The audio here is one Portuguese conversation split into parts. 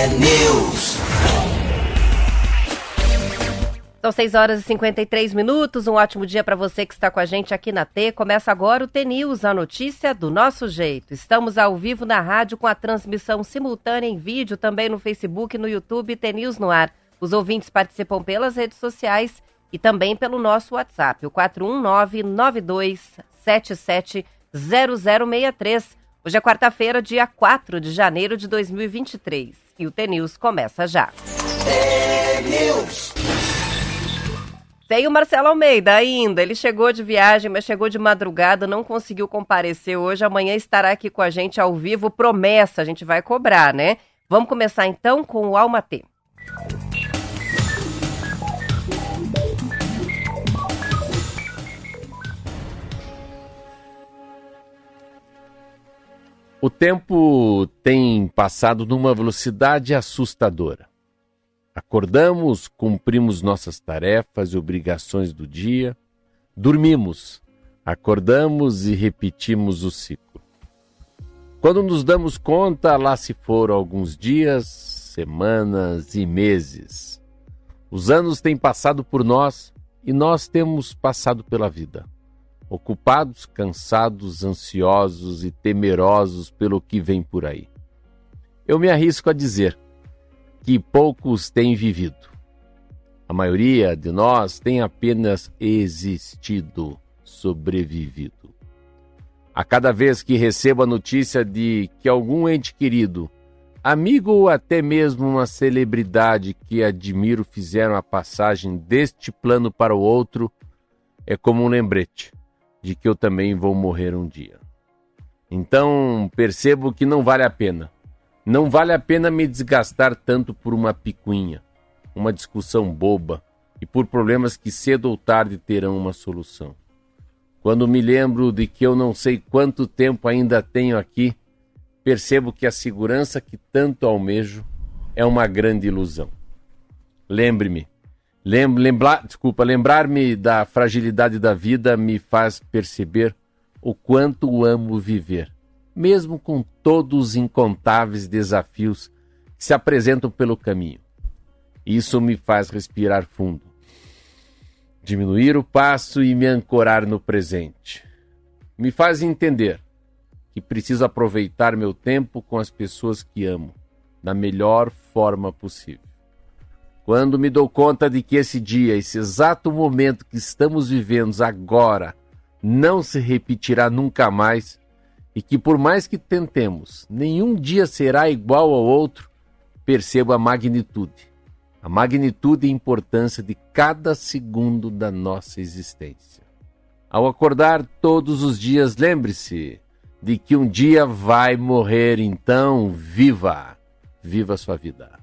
T-News. São 6 horas e 53 minutos. Um ótimo dia para você que está com a gente aqui na T. Começa agora o T-News, a notícia do nosso jeito. Estamos ao vivo na rádio com a transmissão simultânea em vídeo, também no Facebook no YouTube T-News no ar. Os ouvintes participam pelas redes sociais e também pelo nosso WhatsApp, o 419-9277-0063. Hoje é quarta-feira, dia 4 de janeiro de 2023. E o T-News começa já. Tem o Marcelo Almeida ainda. Ele chegou de viagem, mas chegou de madrugada, não conseguiu comparecer hoje. Amanhã estará aqui com a gente ao vivo. Promessa, a gente vai cobrar, né? Vamos começar então com o Alma O tempo tem passado numa velocidade assustadora. Acordamos, cumprimos nossas tarefas e obrigações do dia, dormimos, acordamos e repetimos o ciclo. Quando nos damos conta, lá se foram alguns dias, semanas e meses. Os anos têm passado por nós e nós temos passado pela vida ocupados, cansados, ansiosos e temerosos pelo que vem por aí. Eu me arrisco a dizer que poucos têm vivido. A maioria de nós tem apenas existido, sobrevivido. A cada vez que recebo a notícia de que algum ente querido, amigo ou até mesmo uma celebridade que admiro fizeram a passagem deste plano para o outro, é como um lembrete de que eu também vou morrer um dia. Então percebo que não vale a pena. Não vale a pena me desgastar tanto por uma picuinha, uma discussão boba e por problemas que cedo ou tarde terão uma solução. Quando me lembro de que eu não sei quanto tempo ainda tenho aqui, percebo que a segurança que tanto almejo é uma grande ilusão. Lembre-me, Lembrar, desculpa, lembrar-me da fragilidade da vida me faz perceber o quanto amo viver, mesmo com todos os incontáveis desafios que se apresentam pelo caminho. Isso me faz respirar fundo, diminuir o passo e me ancorar no presente. Me faz entender que preciso aproveitar meu tempo com as pessoas que amo da melhor forma possível. Quando me dou conta de que esse dia, esse exato momento que estamos vivendo agora, não se repetirá nunca mais e que por mais que tentemos, nenhum dia será igual ao outro, percebo a magnitude, a magnitude e importância de cada segundo da nossa existência. Ao acordar todos os dias, lembre-se de que um dia vai morrer, então viva! Viva a sua vida!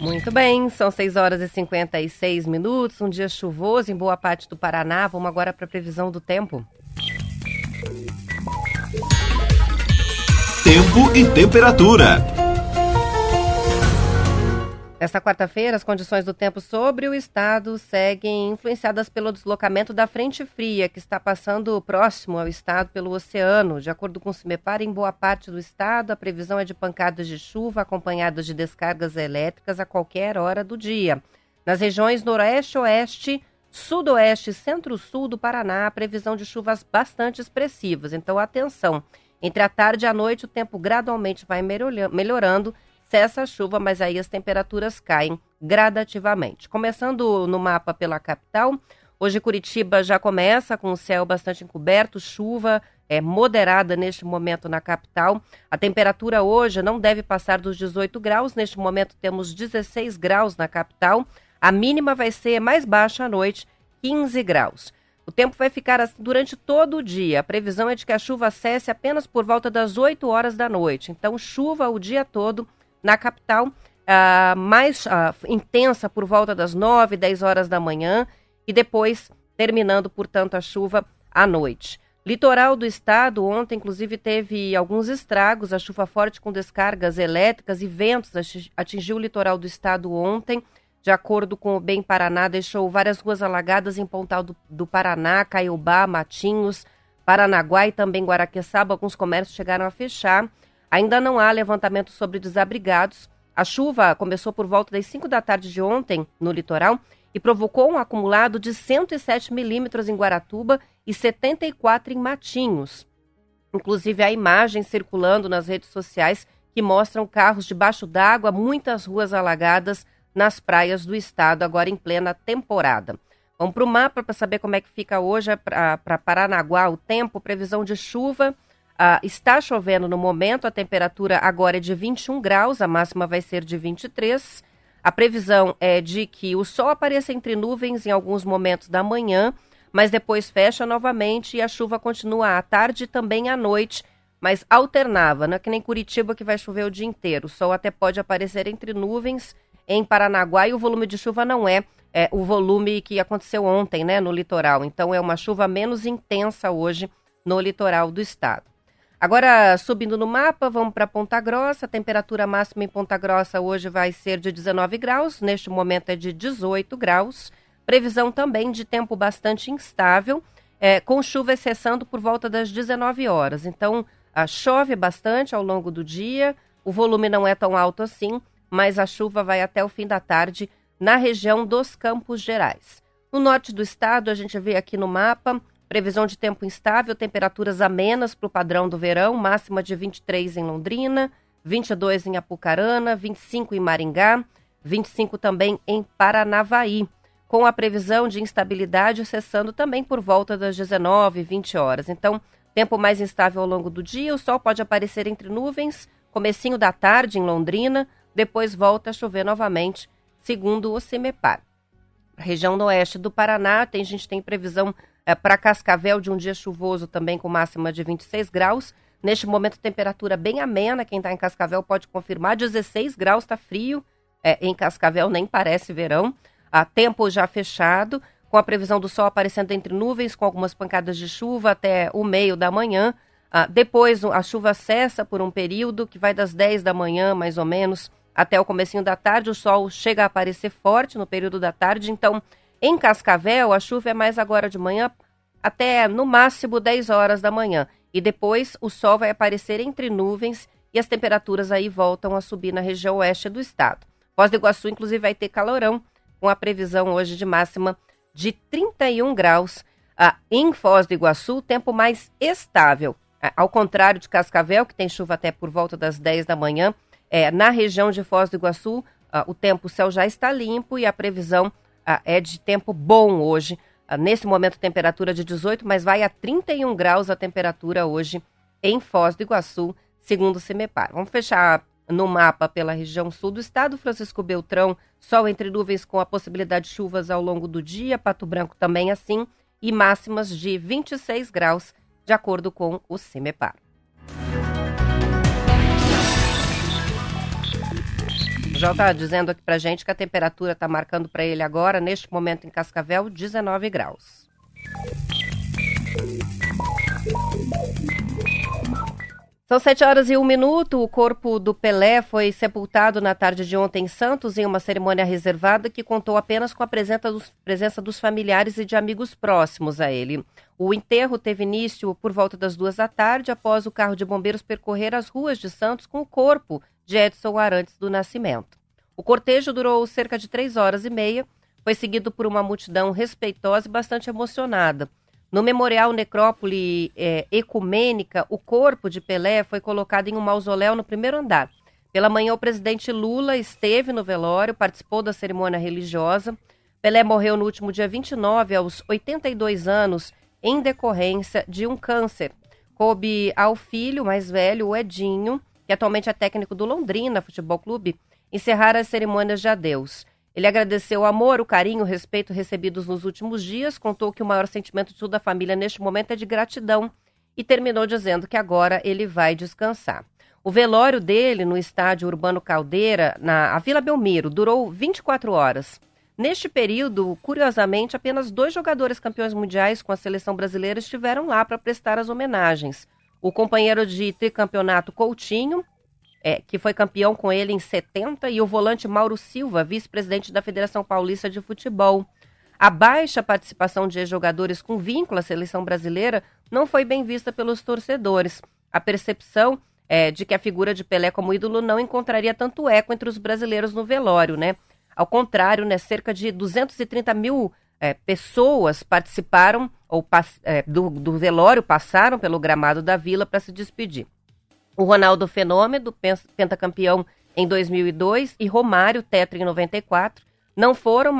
Muito bem, são 6 horas e 56 minutos, um dia chuvoso em boa parte do Paraná. Vamos agora para a previsão do tempo. Tempo e temperatura. Esta quarta-feira, as condições do tempo sobre o estado seguem influenciadas pelo deslocamento da frente fria, que está passando próximo ao estado pelo oceano. De acordo com o CIMEPAR, em boa parte do estado, a previsão é de pancadas de chuva acompanhadas de descargas elétricas a qualquer hora do dia. Nas regiões noroeste, oeste, sudoeste e centro-sul do Paraná, a previsão de chuvas bastante expressivas. Então, atenção! Entre a tarde e a noite, o tempo gradualmente vai melhorando cessa a chuva, mas aí as temperaturas caem gradativamente. Começando no mapa pela capital, hoje Curitiba já começa com o céu bastante encoberto, chuva é moderada neste momento na capital. A temperatura hoje não deve passar dos 18 graus, neste momento temos 16 graus na capital. A mínima vai ser mais baixa à noite, 15 graus. O tempo vai ficar assim durante todo o dia. A previsão é de que a chuva cesse apenas por volta das 8 horas da noite. Então, chuva o dia todo na capital, uh, mais uh, intensa por volta das 9, 10 horas da manhã e depois terminando, portanto, a chuva à noite. Litoral do estado, ontem, inclusive, teve alguns estragos. A chuva forte com descargas elétricas e ventos atingiu o litoral do estado ontem. De acordo com o Bem Paraná, deixou várias ruas alagadas em Pontal do, do Paraná, Caiobá, Matinhos, Paranaguá e também Guaraqueçaba. Alguns comércios chegaram a fechar. Ainda não há levantamento sobre desabrigados. A chuva começou por volta das 5 da tarde de ontem no litoral e provocou um acumulado de 107 milímetros em Guaratuba e 74 em Matinhos. Inclusive, há imagens circulando nas redes sociais que mostram carros debaixo d'água, muitas ruas alagadas nas praias do estado, agora em plena temporada. Vamos para o mapa para saber como é que fica hoje para Paranaguá o tempo, previsão de chuva. Uh, está chovendo no momento, a temperatura agora é de 21 graus, a máxima vai ser de 23. A previsão é de que o sol apareça entre nuvens em alguns momentos da manhã, mas depois fecha novamente e a chuva continua à tarde e também à noite, mas alternava, não é que nem Curitiba que vai chover o dia inteiro. O sol até pode aparecer entre nuvens em Paranaguá e o volume de chuva não é, é o volume que aconteceu ontem, né, no litoral. Então é uma chuva menos intensa hoje no litoral do estado. Agora, subindo no mapa, vamos para Ponta Grossa. A temperatura máxima em Ponta Grossa hoje vai ser de 19 graus, neste momento é de 18 graus. Previsão também de tempo bastante instável, é, com chuva cessando por volta das 19 horas. Então, a, chove bastante ao longo do dia, o volume não é tão alto assim, mas a chuva vai até o fim da tarde na região dos Campos Gerais. No norte do estado, a gente vê aqui no mapa Previsão de tempo instável, temperaturas amenas para o padrão do verão, máxima de 23 em Londrina, 22 em Apucarana, 25 em Maringá, 25 também em Paranavaí, com a previsão de instabilidade cessando também por volta das 19, 20 horas. Então, tempo mais instável ao longo do dia, o sol pode aparecer entre nuvens, comecinho da tarde em Londrina, depois volta a chover novamente, segundo o CIMEPAR. Região oeste do Paraná, tem, a gente tem previsão é, para Cascavel, de um dia chuvoso também com máxima de 26 graus. Neste momento, temperatura bem amena. Quem está em Cascavel pode confirmar. 16 graus, está frio. É, em Cascavel nem parece verão. Ah, tempo já fechado, com a previsão do sol aparecendo entre nuvens, com algumas pancadas de chuva até o meio da manhã. Ah, depois a chuva cessa por um período que vai das 10 da manhã, mais ou menos, até o comecinho da tarde. O sol chega a aparecer forte no período da tarde, então em Cascavel, a chuva é mais agora de manhã até no máximo 10 horas da manhã. E depois o sol vai aparecer entre nuvens e as temperaturas aí voltam a subir na região oeste do estado. Foz do Iguaçu, inclusive, vai ter calorão, com a previsão hoje de máxima de 31 graus. Ah, em Foz do Iguaçu, tempo mais estável. Ah, ao contrário de Cascavel, que tem chuva até por volta das 10 da manhã, é, na região de Foz do Iguaçu, ah, o tempo, o céu já está limpo e a previsão é de tempo bom hoje. Ah, nesse momento, temperatura de 18, mas vai a 31 graus a temperatura hoje em Foz do Iguaçu, segundo o CEMEPAR. Vamos fechar no mapa pela região sul do estado. Francisco Beltrão, sol entre nuvens com a possibilidade de chuvas ao longo do dia. Pato Branco também assim. E máximas de 26 graus, de acordo com o CEMEPAR. Já está dizendo aqui para gente que a temperatura está marcando para ele agora, neste momento em Cascavel, 19 graus. São sete horas e um minuto. O corpo do Pelé foi sepultado na tarde de ontem em Santos, em uma cerimônia reservada que contou apenas com a presença dos familiares e de amigos próximos a ele. O enterro teve início por volta das duas da tarde, após o carro de bombeiros percorrer as ruas de Santos com o corpo de Edson Arantes do Nascimento. O cortejo durou cerca de três horas e meia, foi seguido por uma multidão respeitosa e bastante emocionada. No Memorial Necrópole é, Ecumênica, o corpo de Pelé foi colocado em um mausoléu no primeiro andar. Pela manhã, o presidente Lula esteve no velório, participou da cerimônia religiosa. Pelé morreu no último dia 29, aos 82 anos, em decorrência de um câncer. Coube ao filho mais velho, o Edinho, que atualmente é técnico do Londrina Futebol Clube, encerrar as cerimônias de adeus. Ele agradeceu o amor, o carinho, o respeito recebidos nos últimos dias, contou que o maior sentimento de toda a família neste momento é de gratidão e terminou dizendo que agora ele vai descansar. O velório dele no estádio Urbano Caldeira, na Vila Belmiro, durou 24 horas. Neste período, curiosamente, apenas dois jogadores campeões mundiais com a seleção brasileira estiveram lá para prestar as homenagens o companheiro de tricampeonato Coutinho, é, que foi campeão com ele em 70, e o volante Mauro Silva, vice-presidente da Federação Paulista de Futebol. A baixa participação de jogadores com vínculo à seleção brasileira não foi bem vista pelos torcedores. A percepção é, de que a figura de Pelé como ídolo não encontraria tanto eco entre os brasileiros no velório, né? Ao contrário, né, cerca de 230 mil é, pessoas participaram ou é, do, do velório, passaram pelo gramado da Vila para se despedir. O Ronaldo Fenômeno, pentacampeão em 2002, e Romário, tetra em 94, não foram,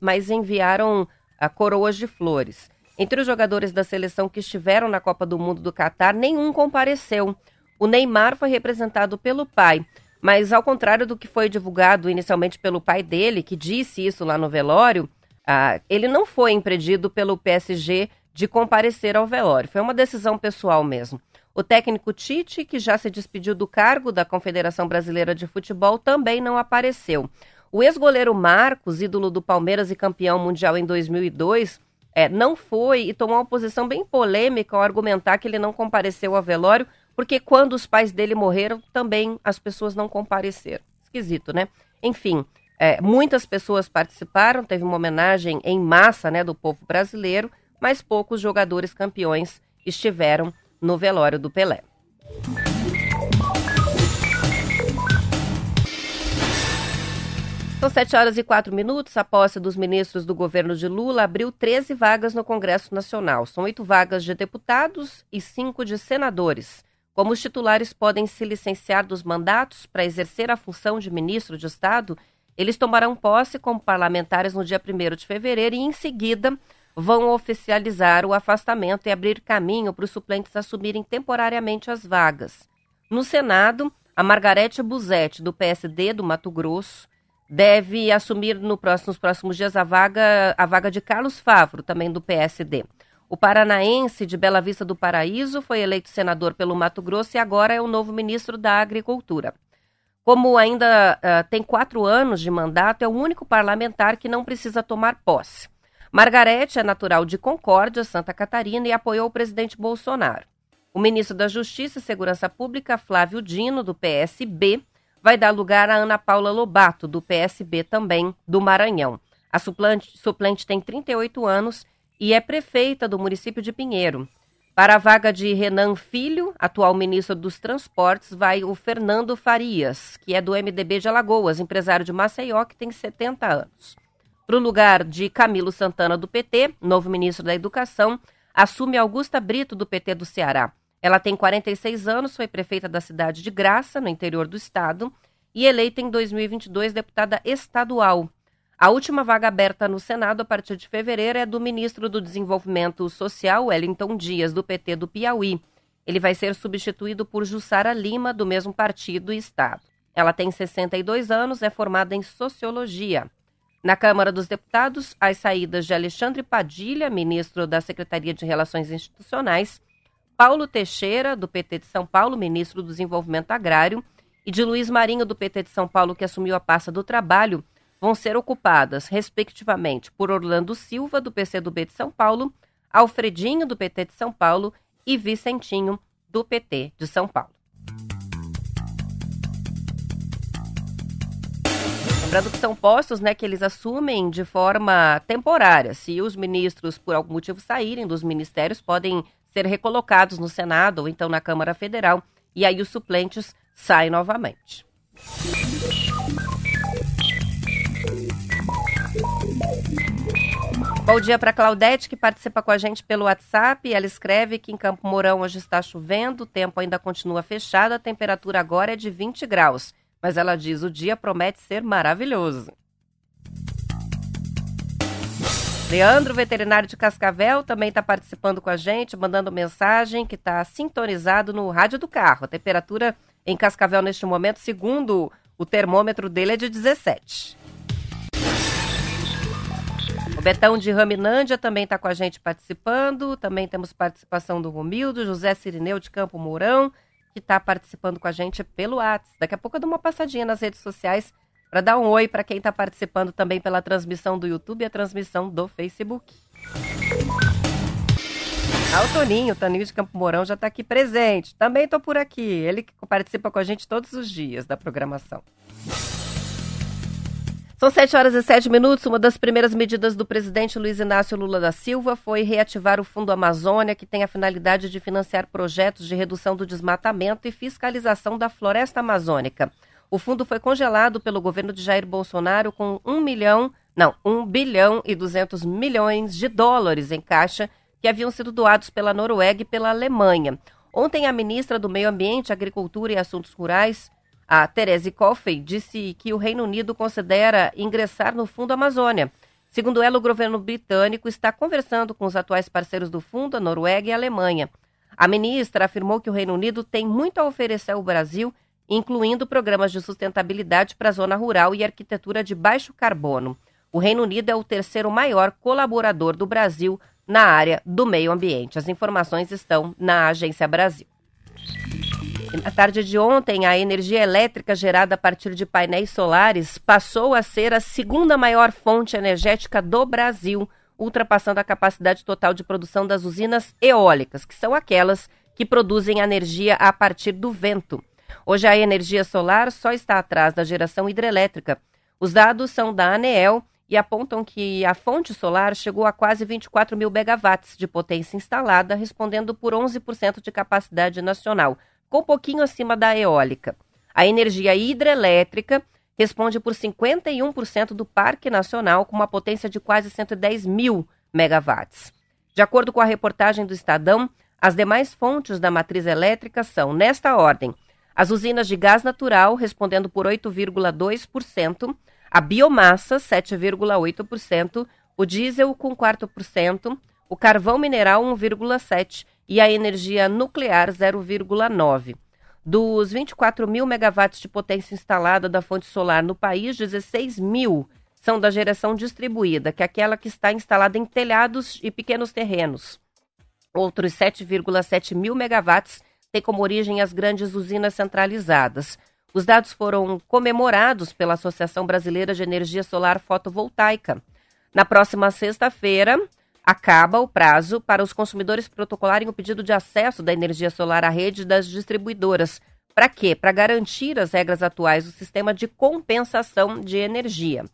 mas enviaram a coroas de flores. Entre os jogadores da seleção que estiveram na Copa do Mundo do Catar, nenhum compareceu. O Neymar foi representado pelo pai, mas ao contrário do que foi divulgado inicialmente pelo pai dele, que disse isso lá no velório, ah, ele não foi impedido pelo PSG de comparecer ao velório. Foi uma decisão pessoal mesmo. O técnico Tite, que já se despediu do cargo da Confederação Brasileira de Futebol, também não apareceu. O ex-goleiro Marcos, ídolo do Palmeiras e campeão mundial em 2002, é, não foi e tomou uma posição bem polêmica ao argumentar que ele não compareceu ao velório, porque quando os pais dele morreram, também as pessoas não compareceram. Esquisito, né? Enfim, é, muitas pessoas participaram, teve uma homenagem em massa né, do povo brasileiro, mas poucos jogadores campeões estiveram no velório do Pelé. São 7 horas e 4 minutos. A posse dos ministros do governo de Lula abriu 13 vagas no Congresso Nacional. São oito vagas de deputados e cinco de senadores. Como os titulares podem se licenciar dos mandatos para exercer a função de ministro de Estado, eles tomarão posse como parlamentares no dia 1 de fevereiro e, em seguida, vão oficializar o afastamento e abrir caminho para os suplentes assumirem temporariamente as vagas. No Senado, a Margarete Buzetti, do PSD do Mato Grosso, deve assumir no próximo, nos próximos dias a vaga, a vaga de Carlos Favro, também do PSD. O paranaense de Bela Vista do Paraíso foi eleito senador pelo Mato Grosso e agora é o novo ministro da Agricultura. Como ainda uh, tem quatro anos de mandato, é o único parlamentar que não precisa tomar posse. Margarete é natural de Concórdia, Santa Catarina, e apoiou o presidente Bolsonaro. O ministro da Justiça e Segurança Pública, Flávio Dino, do PSB, vai dar lugar a Ana Paula Lobato, do PSB também, do Maranhão. A suplente, suplente tem 38 anos e é prefeita do município de Pinheiro. Para a vaga de Renan Filho, atual ministro dos Transportes, vai o Fernando Farias, que é do MDB de Alagoas, empresário de Maceió, que tem 70 anos. Para o lugar de Camilo Santana, do PT, novo ministro da Educação, assume Augusta Brito, do PT do Ceará. Ela tem 46 anos, foi prefeita da cidade de Graça, no interior do estado, e eleita em 2022 deputada estadual. A última vaga aberta no Senado a partir de fevereiro é do ministro do Desenvolvimento Social, Wellington Dias, do PT do Piauí. Ele vai ser substituído por Jussara Lima, do mesmo partido e estado. Ela tem 62 anos, é formada em Sociologia. Na Câmara dos Deputados, as saídas de Alexandre Padilha, ministro da Secretaria de Relações Institucionais, Paulo Teixeira, do PT de São Paulo, ministro do Desenvolvimento Agrário, e de Luiz Marinho, do PT de São Paulo, que assumiu a pasta do trabalho, vão ser ocupadas, respectivamente, por Orlando Silva, do PCdoB de São Paulo, Alfredinho, do PT de São Paulo e Vicentinho, do PT de São Paulo. Lembrando que são postos né, que eles assumem de forma temporária. Se os ministros, por algum motivo, saírem dos ministérios, podem ser recolocados no Senado ou então na Câmara Federal, e aí os suplentes saem novamente. Bom dia para Claudete, que participa com a gente pelo WhatsApp. Ela escreve que em Campo Mourão hoje está chovendo, o tempo ainda continua fechado, a temperatura agora é de 20 graus. Mas ela diz: o dia promete ser maravilhoso. Leandro, veterinário de Cascavel, também está participando com a gente, mandando mensagem que está sintonizado no rádio do carro. A temperatura em Cascavel neste momento, segundo o termômetro dele, é de 17. Betão de Raminândia também está com a gente participando. Também temos participação do Romildo, José Sirineu de Campo Mourão, que está participando com a gente pelo WhatsApp. Daqui a pouco eu dou uma passadinha nas redes sociais para dar um oi para quem está participando também pela transmissão do YouTube e a transmissão do Facebook. Ah, o Toninho, o Toninho de Campo Mourão já está aqui presente. Também estou por aqui. Ele que participa com a gente todos os dias da programação. São 7 horas e 7 minutos. Uma das primeiras medidas do presidente Luiz Inácio Lula da Silva foi reativar o Fundo Amazônia, que tem a finalidade de financiar projetos de redução do desmatamento e fiscalização da floresta amazônica. O fundo foi congelado pelo governo de Jair Bolsonaro com 1 milhão, não, 1 bilhão e 200 milhões de dólares em caixa que haviam sido doados pela Noruega e pela Alemanha. Ontem, a ministra do Meio Ambiente, Agricultura e Assuntos Rurais, a Therese Coffey disse que o Reino Unido considera ingressar no Fundo Amazônia. Segundo ela, o governo britânico está conversando com os atuais parceiros do fundo, a Noruega e a Alemanha. A ministra afirmou que o Reino Unido tem muito a oferecer ao Brasil, incluindo programas de sustentabilidade para a zona rural e arquitetura de baixo carbono. O Reino Unido é o terceiro maior colaborador do Brasil na área do meio ambiente. As informações estão na Agência Brasil. Na tarde de ontem, a energia elétrica gerada a partir de painéis solares passou a ser a segunda maior fonte energética do Brasil, ultrapassando a capacidade total de produção das usinas eólicas, que são aquelas que produzem energia a partir do vento. Hoje, a energia solar só está atrás da geração hidrelétrica. Os dados são da ANEEL e apontam que a fonte solar chegou a quase 24 mil megawatts de potência instalada, respondendo por 11% de capacidade nacional ficou um pouquinho acima da eólica. A energia hidrelétrica responde por 51% do Parque Nacional, com uma potência de quase 110 mil megawatts. De acordo com a reportagem do Estadão, as demais fontes da matriz elétrica são, nesta ordem, as usinas de gás natural, respondendo por 8,2%, a biomassa, 7,8%, o diesel, com 4%, o carvão mineral, 1,7%, e a energia nuclear 0,9. Dos 24 mil megawatts de potência instalada da fonte solar no país, 16 mil são da geração distribuída, que é aquela que está instalada em telhados e pequenos terrenos. Outros 7,7 mil megawatts têm como origem as grandes usinas centralizadas. Os dados foram comemorados pela Associação Brasileira de Energia Solar Fotovoltaica. Na próxima sexta-feira, acaba o prazo para os consumidores protocolarem o pedido de acesso da energia solar à rede das distribuidoras. Para quê? Para garantir as regras atuais do sistema de compensação de energia.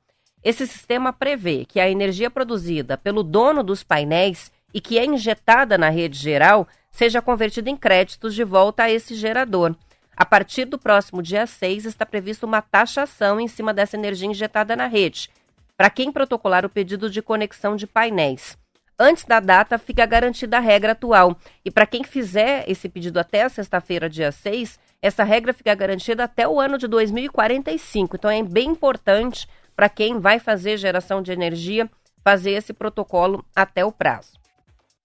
Esse sistema prevê que a energia produzida pelo dono dos painéis e que é injetada na rede geral seja convertida em créditos de volta a esse gerador. A partir do próximo dia 6, está prevista uma taxação em cima dessa energia injetada na rede, para quem protocolar o pedido de conexão de painéis antes da data fica garantida a regra atual. E para quem fizer esse pedido até sexta-feira, dia 6, essa regra fica garantida até o ano de 2045. Então é bem importante para quem vai fazer geração de energia fazer esse protocolo até o prazo.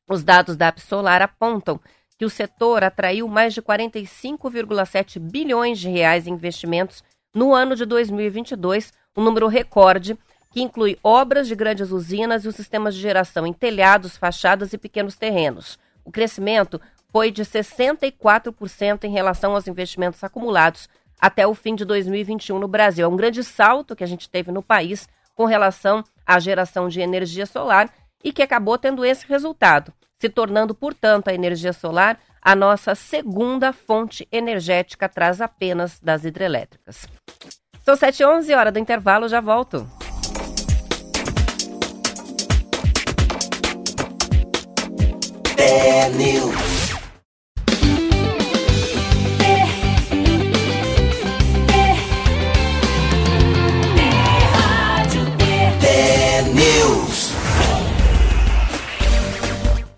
Os dados da Absolar apontam que o setor atraiu mais de 45,7 bilhões de reais em investimentos no ano de 2022, um número recorde que inclui obras de grandes usinas e os sistemas de geração em telhados, fachadas e pequenos terrenos. O crescimento foi de 64% em relação aos investimentos acumulados até o fim de 2021 no Brasil. É um grande salto que a gente teve no país com relação à geração de energia solar e que acabou tendo esse resultado, se tornando, portanto, a energia solar a nossa segunda fonte energética atrás apenas das hidrelétricas. São 7h11, hora do intervalo, já volto. News.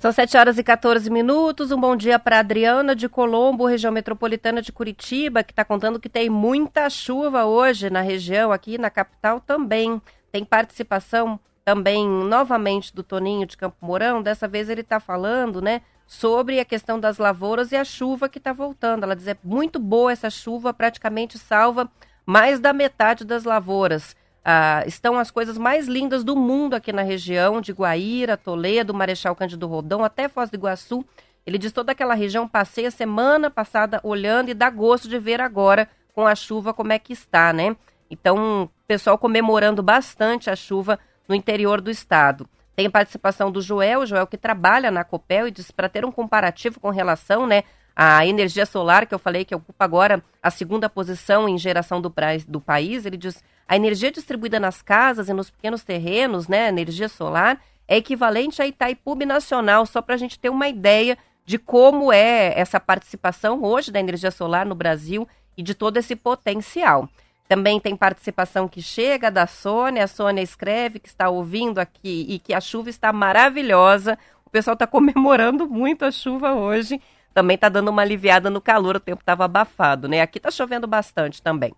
São 7 horas e 14 minutos. Um bom dia para Adriana de Colombo, região metropolitana de Curitiba, que está contando que tem muita chuva hoje na região, aqui na capital também. Tem participação também novamente do Toninho de Campo Mourão, dessa vez ele está falando, né, sobre a questão das lavouras e a chuva que está voltando. Ela diz é muito boa essa chuva, praticamente salva mais da metade das lavouras. Ah, estão as coisas mais lindas do mundo aqui na região, de Guaíra, Toledo, Marechal Cândido Rodão, até Foz do Iguaçu. Ele diz toda aquela região, passei a semana passada olhando e dá gosto de ver agora com a chuva como é que está, né? Então, pessoal comemorando bastante a chuva no interior do estado. Tem participação do Joel, Joel que trabalha na Copel e diz para ter um comparativo com relação, né, à energia solar que eu falei que ocupa agora a segunda posição em geração do, do país, ele diz a energia distribuída nas casas e nos pequenos terrenos, né, energia solar, é equivalente a Itaipu Nacional, só para a gente ter uma ideia de como é essa participação hoje da energia solar no Brasil e de todo esse potencial. Também tem participação que chega da Sônia. A Sônia escreve que está ouvindo aqui e que a chuva está maravilhosa. O pessoal está comemorando muito a chuva hoje. Também está dando uma aliviada no calor, o tempo estava abafado, né? Aqui está chovendo bastante também.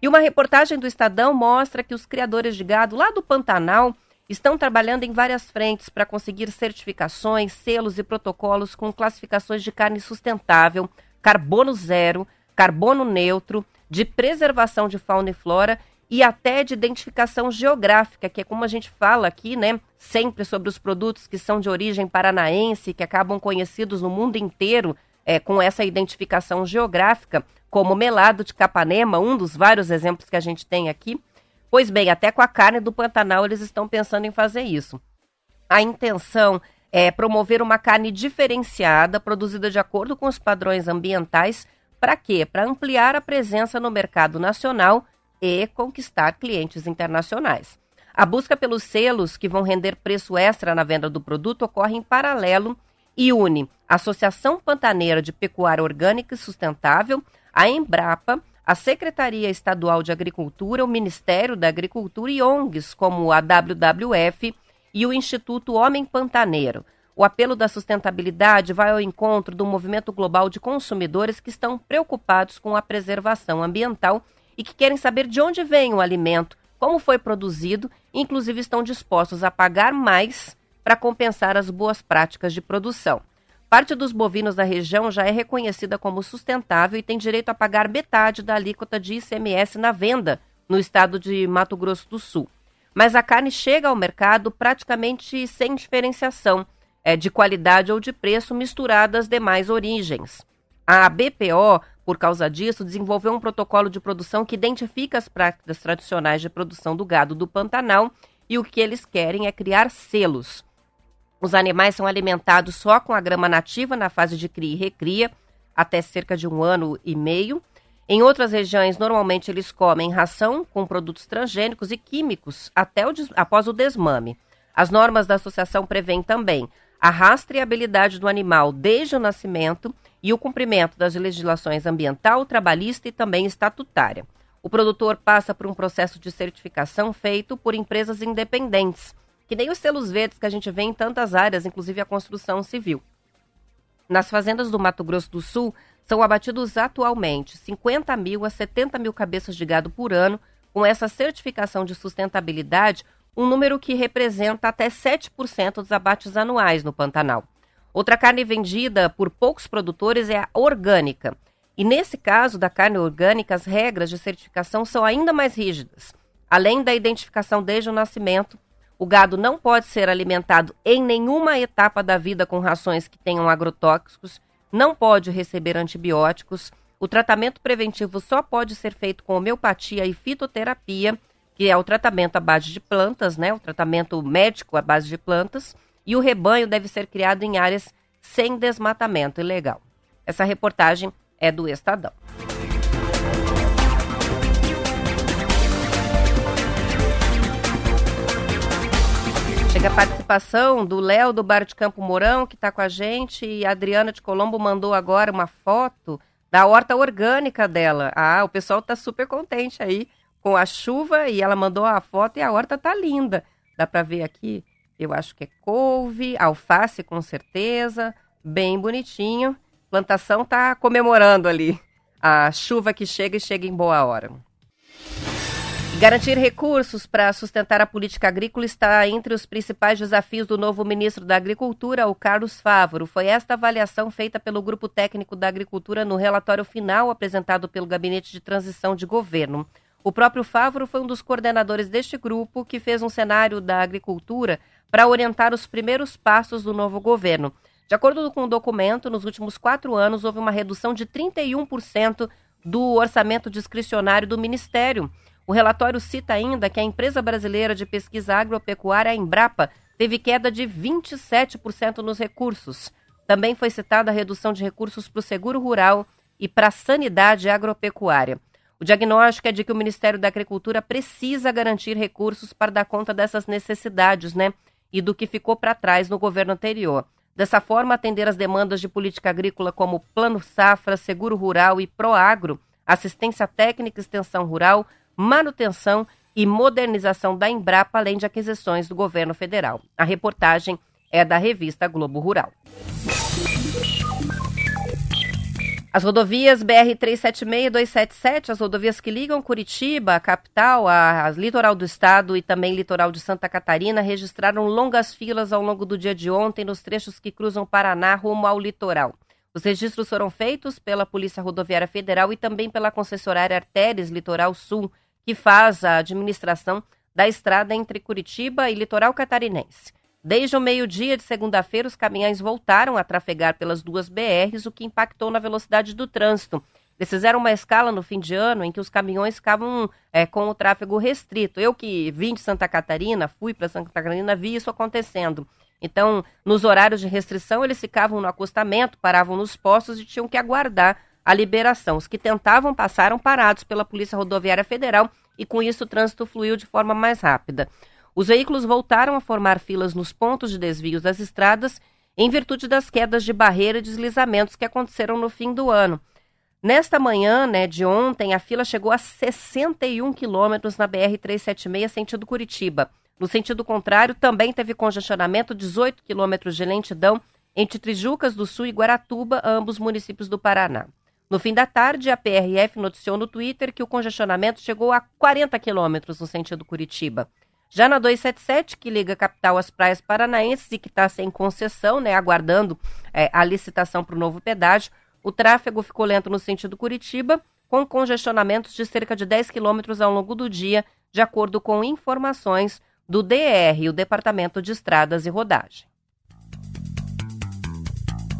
E uma reportagem do Estadão mostra que os criadores de gado lá do Pantanal estão trabalhando em várias frentes para conseguir certificações, selos e protocolos com classificações de carne sustentável, carbono zero, carbono neutro, de preservação de fauna e flora e até de identificação geográfica, que é como a gente fala aqui, né, sempre sobre os produtos que são de origem paranaense, que acabam conhecidos no mundo inteiro é, com essa identificação geográfica, como melado de Capanema, um dos vários exemplos que a gente tem aqui. Pois bem, até com a carne do Pantanal eles estão pensando em fazer isso. A intenção é promover uma carne diferenciada, produzida de acordo com os padrões ambientais, para quê? Para ampliar a presença no mercado nacional e conquistar clientes internacionais. A busca pelos selos que vão render preço extra na venda do produto ocorre em paralelo e une a Associação Pantaneira de Pecuária Orgânica e Sustentável, a Embrapa, a Secretaria Estadual de Agricultura, o Ministério da Agricultura e ONGs como a WWF e o Instituto Homem Pantaneiro. O apelo da sustentabilidade vai ao encontro do movimento global de consumidores que estão preocupados com a preservação ambiental e que querem saber de onde vem o alimento, como foi produzido, inclusive estão dispostos a pagar mais para compensar as boas práticas de produção. Parte dos bovinos da região já é reconhecida como sustentável e tem direito a pagar metade da alíquota de ICMS na venda no estado de Mato Grosso do Sul. Mas a carne chega ao mercado praticamente sem diferenciação é, de qualidade ou de preço misturado às demais origens. A BPO, por causa disso, desenvolveu um protocolo de produção que identifica as práticas tradicionais de produção do gado do Pantanal e o que eles querem é criar selos. Os animais são alimentados só com a grama nativa na fase de cria e recria, até cerca de um ano e meio. Em outras regiões, normalmente eles comem ração com produtos transgênicos e químicos até o após o desmame. As normas da associação prevêem também a rastreabilidade do animal desde o nascimento e o cumprimento das legislações ambiental, trabalhista e também estatutária. O produtor passa por um processo de certificação feito por empresas independentes, que nem os selos verdes que a gente vê em tantas áreas, inclusive a construção civil. Nas fazendas do Mato Grosso do Sul, são abatidos atualmente 50 mil a 70 mil cabeças de gado por ano, com essa certificação de sustentabilidade um número que representa até 7% dos abates anuais no Pantanal. Outra carne vendida por poucos produtores é a orgânica. E nesse caso da carne orgânica, as regras de certificação são ainda mais rígidas. Além da identificação desde o nascimento, o gado não pode ser alimentado em nenhuma etapa da vida com rações que tenham agrotóxicos, não pode receber antibióticos. O tratamento preventivo só pode ser feito com homeopatia e fitoterapia que é o tratamento à base de plantas, né? O tratamento médico à base de plantas. E o rebanho deve ser criado em áreas sem desmatamento ilegal. Essa reportagem é do Estadão. Chega a participação do Léo do Bar de Campo Mourão, que está com a gente, e a Adriana de Colombo mandou agora uma foto da horta orgânica dela. Ah, o pessoal está super contente aí com a chuva e ela mandou a foto e a horta tá linda. Dá para ver aqui, eu acho que é couve, alface com certeza, bem bonitinho. Plantação tá comemorando ali a chuva que chega e chega em boa hora. Garantir recursos para sustentar a política agrícola está entre os principais desafios do novo ministro da Agricultura, o Carlos Fávoro. Foi esta avaliação feita pelo Grupo Técnico da Agricultura no relatório final apresentado pelo Gabinete de Transição de Governo. O próprio Fávoro foi um dos coordenadores deste grupo que fez um cenário da agricultura para orientar os primeiros passos do novo governo. De acordo com o documento, nos últimos quatro anos houve uma redução de 31% do orçamento discricionário do Ministério. O relatório cita ainda que a empresa brasileira de pesquisa agropecuária, a Embrapa, teve queda de 27% nos recursos. Também foi citada a redução de recursos para o seguro rural e para a sanidade agropecuária. O diagnóstico é de que o Ministério da Agricultura precisa garantir recursos para dar conta dessas necessidades, né? E do que ficou para trás no governo anterior. Dessa forma, atender as demandas de política agrícola como Plano Safra, Seguro Rural e Proagro, assistência técnica, extensão rural, manutenção e modernização da Embrapa, além de aquisições do governo federal. A reportagem é da revista Globo Rural. As rodovias BR-376 e 277, as rodovias que ligam Curitiba, a capital, a, a, litoral do estado e também litoral de Santa Catarina, registraram longas filas ao longo do dia de ontem nos trechos que cruzam Paraná rumo ao litoral. Os registros foram feitos pela Polícia Rodoviária Federal e também pela concessionária Artérias Litoral Sul, que faz a administração da estrada entre Curitiba e litoral catarinense. Desde o meio-dia de segunda-feira, os caminhões voltaram a trafegar pelas duas BRs, o que impactou na velocidade do trânsito. Eles fizeram uma escala no fim de ano em que os caminhões ficavam é, com o tráfego restrito. Eu que vim de Santa Catarina, fui para Santa Catarina, vi isso acontecendo. Então, nos horários de restrição, eles ficavam no acostamento, paravam nos postos e tinham que aguardar a liberação. Os que tentavam passaram parados pela Polícia Rodoviária Federal e com isso o trânsito fluiu de forma mais rápida. Os veículos voltaram a formar filas nos pontos de desvios das estradas em virtude das quedas de barreira e deslizamentos que aconteceram no fim do ano. Nesta manhã, né, de ontem, a fila chegou a 61 quilômetros na BR-376, sentido Curitiba. No sentido contrário, também teve congestionamento, 18 quilômetros de lentidão entre Trijucas do Sul e Guaratuba, ambos municípios do Paraná. No fim da tarde, a PRF noticiou no Twitter que o congestionamento chegou a 40 quilômetros no sentido Curitiba. Já na 277, que liga a capital às praias paranaenses e que está sem concessão, né, aguardando é, a licitação para o novo pedágio, o tráfego ficou lento no sentido Curitiba, com congestionamentos de cerca de 10 quilômetros ao longo do dia, de acordo com informações do DR, o Departamento de Estradas e Rodagem.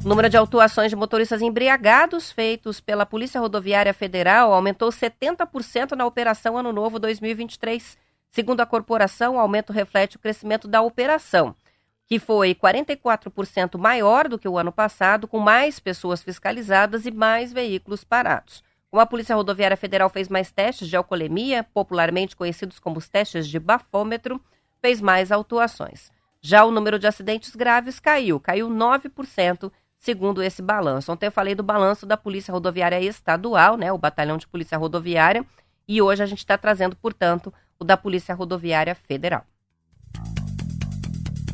O número de autuações de motoristas embriagados feitos pela Polícia Rodoviária Federal aumentou 70% na Operação Ano Novo 2023 Segundo a corporação, o aumento reflete o crescimento da operação, que foi 44% maior do que o ano passado, com mais pessoas fiscalizadas e mais veículos parados. Como a Polícia Rodoviária Federal fez mais testes de alcoolemia, popularmente conhecidos como os testes de bafômetro, fez mais autuações. Já o número de acidentes graves caiu, caiu 9%, segundo esse balanço. Ontem eu falei do balanço da Polícia Rodoviária Estadual, né, o Batalhão de Polícia Rodoviária, e hoje a gente está trazendo, portanto, o da Polícia Rodoviária Federal.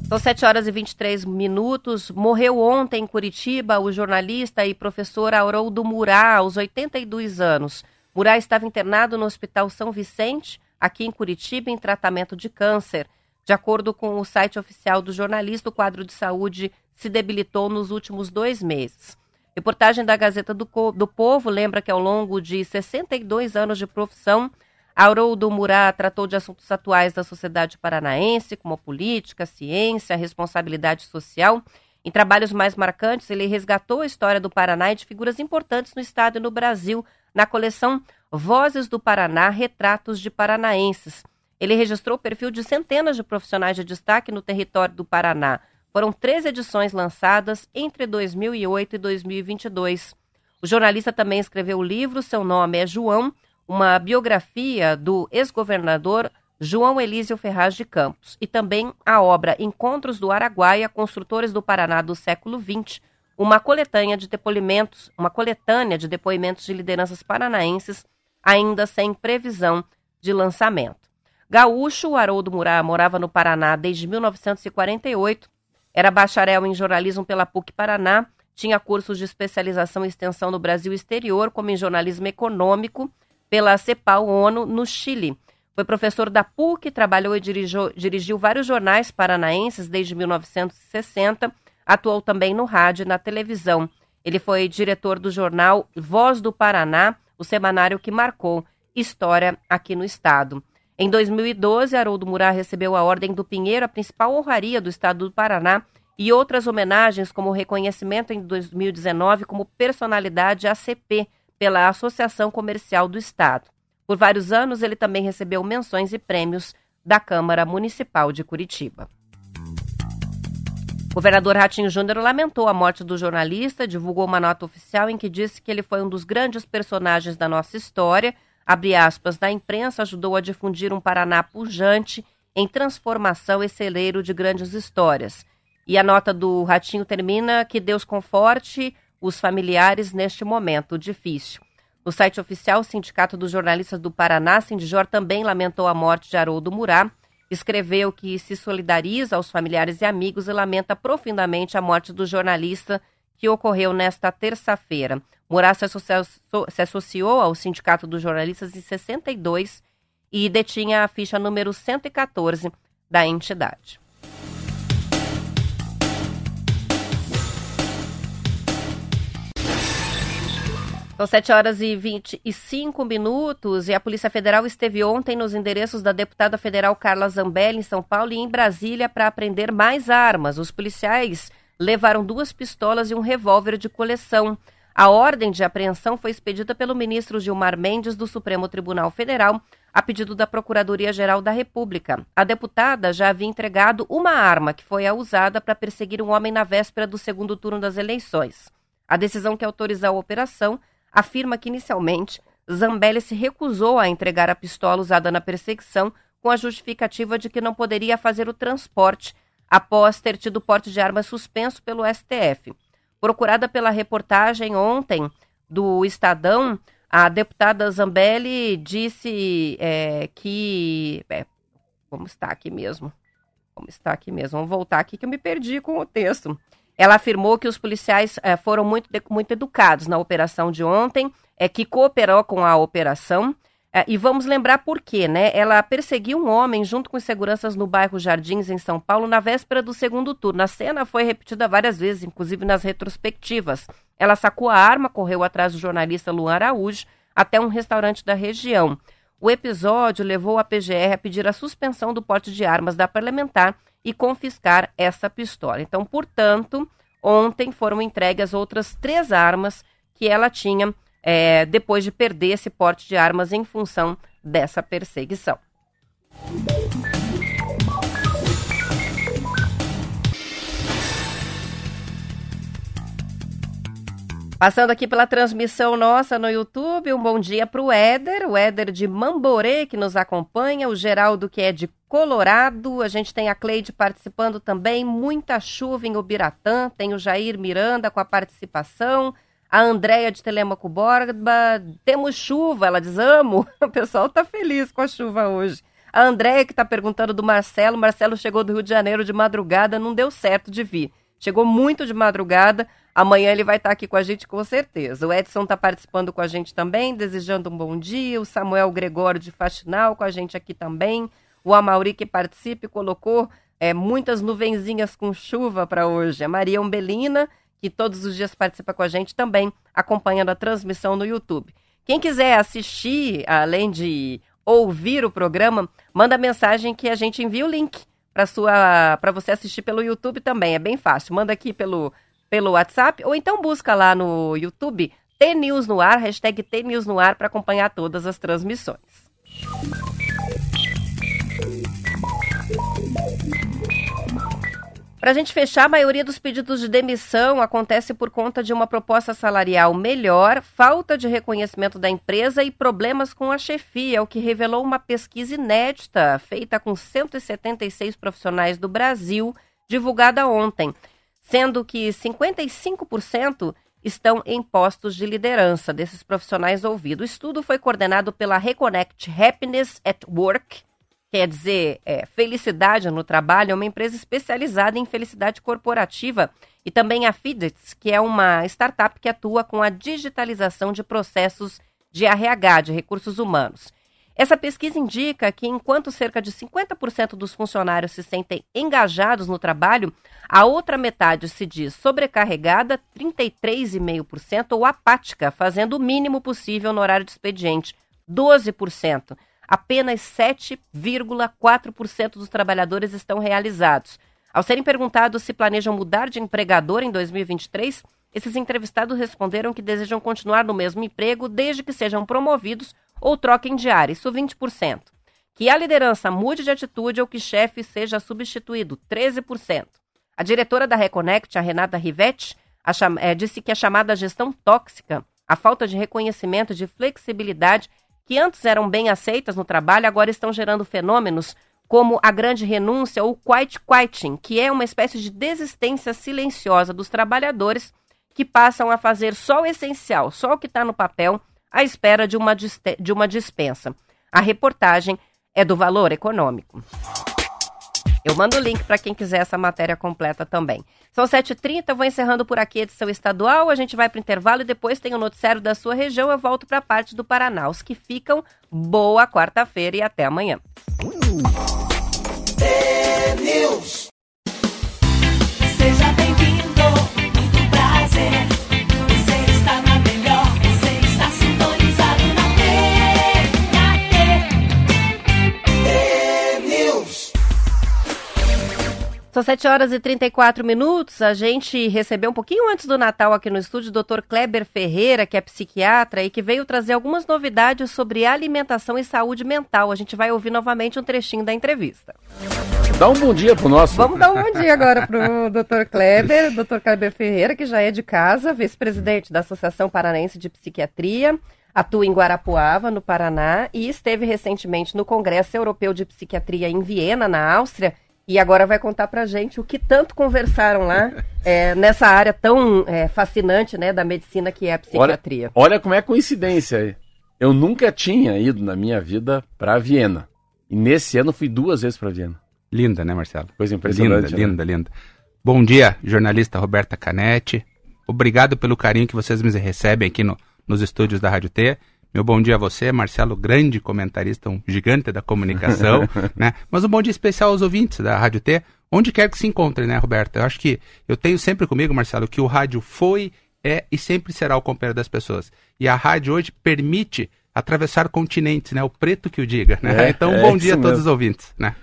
São 7 horas e 23 minutos. Morreu ontem em Curitiba o jornalista e professor Haroldo Murá, aos 82 anos. Murá estava internado no Hospital São Vicente, aqui em Curitiba, em tratamento de câncer. De acordo com o site oficial do jornalista, o quadro de saúde se debilitou nos últimos dois meses. Reportagem da Gazeta do, do Povo lembra que ao longo de 62 anos de profissão, Haroldo Murat tratou de assuntos atuais da sociedade paranaense, como a política, a ciência, a responsabilidade social. Em trabalhos mais marcantes, ele resgatou a história do Paraná e de figuras importantes no estado e no Brasil, na coleção Vozes do Paraná, Retratos de Paranaenses. Ele registrou o perfil de centenas de profissionais de destaque no território do Paraná. Foram três edições lançadas entre 2008 e 2022. O jornalista também escreveu o livro Seu Nome é João, uma biografia do ex-governador João Elísio Ferraz de Campos e também a obra Encontros do Araguaia, Construtores do Paraná do século XX, uma coletânea de depoimentos, uma coletânea de depoimentos de lideranças paranaenses, ainda sem previsão de lançamento. Gaúcho, Haroldo Murá morava no Paraná desde 1948, era bacharel em jornalismo pela PUC Paraná, tinha cursos de especialização e extensão no Brasil exterior, como em jornalismo econômico pela CEPAL ONU no Chile. Foi professor da PUC, trabalhou e dirigiu, dirigiu vários jornais paranaenses desde 1960, atuou também no rádio e na televisão. Ele foi diretor do jornal Voz do Paraná, o semanário que marcou história aqui no estado. Em 2012, Haroldo Murat recebeu a Ordem do Pinheiro, a principal honraria do estado do Paraná, e outras homenagens, como o reconhecimento em 2019 como personalidade ACP, pela Associação Comercial do Estado. Por vários anos, ele também recebeu menções e prêmios da Câmara Municipal de Curitiba. O governador Ratinho Júnior lamentou a morte do jornalista, divulgou uma nota oficial em que disse que ele foi um dos grandes personagens da nossa história, abre aspas, da imprensa ajudou a difundir um Paraná pujante em transformação e celeiro de grandes histórias. E a nota do Ratinho termina que Deus conforte os familiares neste momento difícil. No site oficial, o Sindicato dos Jornalistas do Paraná, Sindijor, também lamentou a morte de Haroldo Murá. Escreveu que se solidariza aos familiares e amigos e lamenta profundamente a morte do jornalista que ocorreu nesta terça-feira. Murá se associou, se associou ao Sindicato dos Jornalistas em 62 e detinha a ficha número 114 da entidade. São 7 horas e 25 minutos e a Polícia Federal esteve ontem nos endereços da deputada federal Carla Zambelli em São Paulo e em Brasília para apreender mais armas. Os policiais levaram duas pistolas e um revólver de coleção. A ordem de apreensão foi expedida pelo ministro Gilmar Mendes do Supremo Tribunal Federal a pedido da Procuradoria-Geral da República. A deputada já havia entregado uma arma que foi a usada para perseguir um homem na véspera do segundo turno das eleições. A decisão que autoriza a operação afirma que, inicialmente, Zambelli se recusou a entregar a pistola usada na perseguição com a justificativa de que não poderia fazer o transporte após ter tido porte de arma suspenso pelo STF. Procurada pela reportagem ontem do Estadão, a deputada Zambelli disse é, que. É, como está aqui mesmo? Como está aqui mesmo? Vamos voltar aqui que eu me perdi com o texto. Ela afirmou que os policiais é, foram muito, muito educados na operação de ontem, é, que cooperou com a operação. É, e vamos lembrar por quê, né? Ela perseguiu um homem junto com os seguranças no bairro Jardins, em São Paulo, na véspera do segundo turno. A cena foi repetida várias vezes, inclusive nas retrospectivas. Ela sacou a arma, correu atrás do jornalista Luan Araújo até um restaurante da região. O episódio levou a PGR a pedir a suspensão do porte de armas da parlamentar e confiscar essa pistola. Então, portanto, ontem foram entregues outras três armas que ela tinha é, depois de perder esse porte de armas em função dessa perseguição. Passando aqui pela transmissão nossa no YouTube, um bom dia para o Éder, o Éder de Mamborê, que nos acompanha, o Geraldo, que é de Colorado, a gente tem a Cleide participando também, muita chuva em Ubiratã, tem o Jair Miranda com a participação, a Andréia de Telemaco Borba, temos chuva, ela diz, amo, o pessoal tá feliz com a chuva hoje. A Andréia que está perguntando do Marcelo, Marcelo chegou do Rio de Janeiro de madrugada, não deu certo de vir. Chegou muito de madrugada, Amanhã ele vai estar aqui com a gente com certeza. O Edson está participando com a gente também, desejando um bom dia. O Samuel Gregório de Faxinal com a gente aqui também. O Amauri que participa e colocou é, muitas nuvenzinhas com chuva para hoje. A Maria Umbelina, que todos os dias participa com a gente também, acompanhando a transmissão no YouTube. Quem quiser assistir, além de ouvir o programa, manda mensagem que a gente envia o link para sua para você assistir pelo YouTube também. É bem fácil. Manda aqui pelo pelo WhatsApp ou então busca lá no YouTube T-News no ar, hashtag T-News no ar para acompanhar todas as transmissões. Para a gente fechar, a maioria dos pedidos de demissão acontece por conta de uma proposta salarial melhor, falta de reconhecimento da empresa e problemas com a chefia, o que revelou uma pesquisa inédita feita com 176 profissionais do Brasil, divulgada ontem sendo que 55% estão em postos de liderança desses profissionais ouvidos. O estudo foi coordenado pela Reconnect Happiness at Work, quer dizer, é, felicidade no trabalho, é uma empresa especializada em felicidade corporativa, e também a Fidets, que é uma startup que atua com a digitalização de processos de RH, de recursos humanos. Essa pesquisa indica que, enquanto cerca de 50% dos funcionários se sentem engajados no trabalho, a outra metade se diz sobrecarregada, 33,5%, ou apática, fazendo o mínimo possível no horário de expediente, 12%. Apenas 7,4% dos trabalhadores estão realizados. Ao serem perguntados se planejam mudar de empregador em 2023, esses entrevistados responderam que desejam continuar no mesmo emprego desde que sejam promovidos ou troquem de área, isso 20%. Que a liderança mude de atitude ou que chefe seja substituído, 13%. A diretora da Reconnect, a Renata Rivetti, a é, disse que a chamada gestão tóxica, a falta de reconhecimento de flexibilidade, que antes eram bem aceitas no trabalho, agora estão gerando fenômenos como a grande renúncia ou quiet quieting, que é uma espécie de desistência silenciosa dos trabalhadores que passam a fazer só o essencial, só o que está no papel, à espera de uma, de uma dispensa. A reportagem é do Valor Econômico. Eu mando o link para quem quiser essa matéria completa também. São 7h30, vou encerrando por aqui a edição estadual. A gente vai para o intervalo e depois tem o noticiário da sua região. Eu volto para a parte do Paraná. Os que ficam, boa quarta-feira e até amanhã. São 7 horas e 34 minutos. A gente recebeu um pouquinho antes do Natal aqui no estúdio o Dr. Kleber Ferreira, que é psiquiatra e que veio trazer algumas novidades sobre alimentação e saúde mental. A gente vai ouvir novamente um trechinho da entrevista. Dá um bom dia pro nosso. Vamos dar um bom dia agora pro Dr. Kleber, Dr. Kleber Ferreira, que já é de casa, vice-presidente da Associação Paranense de Psiquiatria atua em Guarapuava, no Paraná, e esteve recentemente no Congresso Europeu de Psiquiatria em Viena, na Áustria, e agora vai contar pra gente o que tanto conversaram lá é, nessa área tão é, fascinante né, da medicina que é a psiquiatria. Olha, olha como é coincidência. Eu nunca tinha ido na minha vida para Viena. E nesse ano fui duas vezes para Viena. Linda, né, Marcelo? Coisa impressionante. Linda, né? linda, linda. Bom dia, jornalista Roberta Canetti. Obrigado pelo carinho que vocês me recebem aqui no, nos estúdios da Rádio T. Meu bom dia a você, Marcelo, grande comentarista, um gigante da comunicação, né? Mas um bom dia especial aos ouvintes da Rádio T, onde quer que se encontre, né, Roberto? Eu acho que eu tenho sempre comigo, Marcelo, que o rádio foi, é e sempre será o companheiro das pessoas. E a rádio hoje permite atravessar continentes, né? O preto que o diga, né? É, então, um bom é dia a todos os ouvintes, né?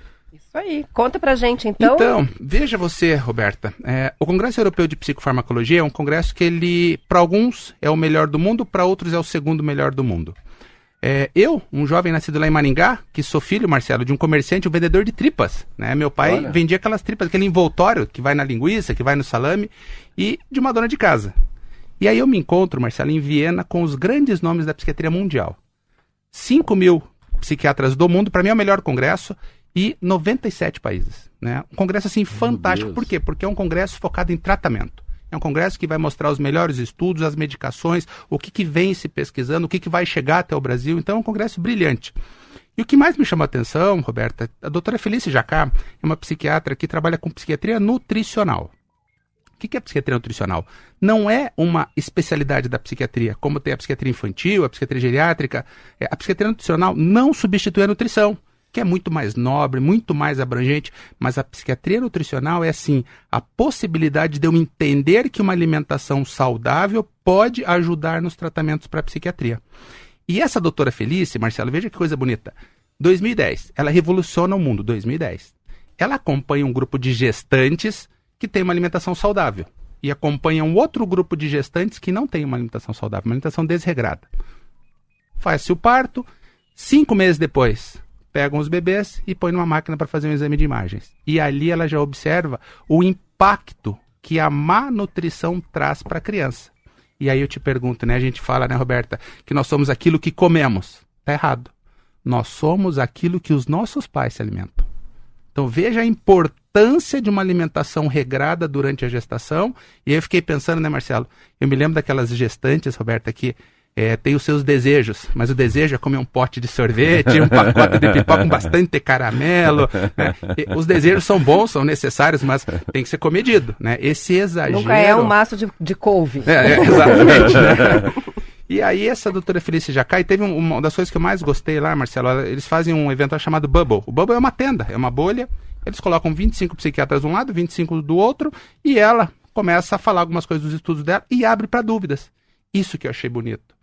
Isso aí. Conta pra gente, então. Então, veja você, Roberta. É, o Congresso Europeu de Psicofarmacologia é um congresso que ele, para alguns, é o melhor do mundo, para outros é o segundo melhor do mundo. É, eu, um jovem nascido lá em Maringá, que sou filho, Marcelo, de um comerciante, um vendedor de tripas. Né? Meu pai Olha. vendia aquelas tripas, aquele envoltório que vai na linguiça, que vai no salame, e de uma dona de casa. E aí eu me encontro, Marcelo, em Viena com os grandes nomes da psiquiatria mundial. 5 mil psiquiatras do mundo, para mim é o melhor congresso, e 97 países. Né? Um congresso assim fantástico. Por quê? Porque é um congresso focado em tratamento. É um congresso que vai mostrar os melhores estudos, as medicações, o que, que vem se pesquisando, o que, que vai chegar até o Brasil. Então é um congresso brilhante. E o que mais me chama a atenção, Roberta, a doutora Felícia Jacá é uma psiquiatra que trabalha com psiquiatria nutricional. O que é psiquiatria nutricional? Não é uma especialidade da psiquiatria, como tem a psiquiatria infantil, a psiquiatria geriátrica. É, a psiquiatria nutricional não substitui a nutrição que é muito mais nobre, muito mais abrangente, mas a psiquiatria nutricional é assim, a possibilidade de eu entender que uma alimentação saudável pode ajudar nos tratamentos para a psiquiatria. E essa doutora Felícia, Marcelo, veja que coisa bonita. 2010, ela revoluciona o mundo, 2010. Ela acompanha um grupo de gestantes que tem uma alimentação saudável e acompanha um outro grupo de gestantes que não tem uma alimentação saudável, uma alimentação desregrada. Faz-se o parto, cinco meses depois, pegam os bebês e põem numa máquina para fazer um exame de imagens. E ali ela já observa o impacto que a má nutrição traz para a criança. E aí eu te pergunto, né? A gente fala, né, Roberta, que nós somos aquilo que comemos. Tá errado. Nós somos aquilo que os nossos pais se alimentam. Então veja a importância de uma alimentação regrada durante a gestação. E eu fiquei pensando, né, Marcelo? Eu me lembro daquelas gestantes, Roberta, que é, tem os seus desejos, mas o desejo é comer um pote de sorvete, um pacote de pipoca com bastante caramelo. Né? Os desejos são bons, são necessários, mas tem que ser comedido. Né? Esse exagero. Nunca é um maço de, de couve. É, é, exatamente. né? E aí essa doutora Felícia Jacai teve um, uma das coisas que eu mais gostei lá, Marcelo, eles fazem um evento chamado Bubble. O Bubble é uma tenda, é uma bolha. Eles colocam 25 psiquiatras de um lado, 25 do outro, e ela começa a falar algumas coisas dos estudos dela e abre para dúvidas. Isso que eu achei bonito.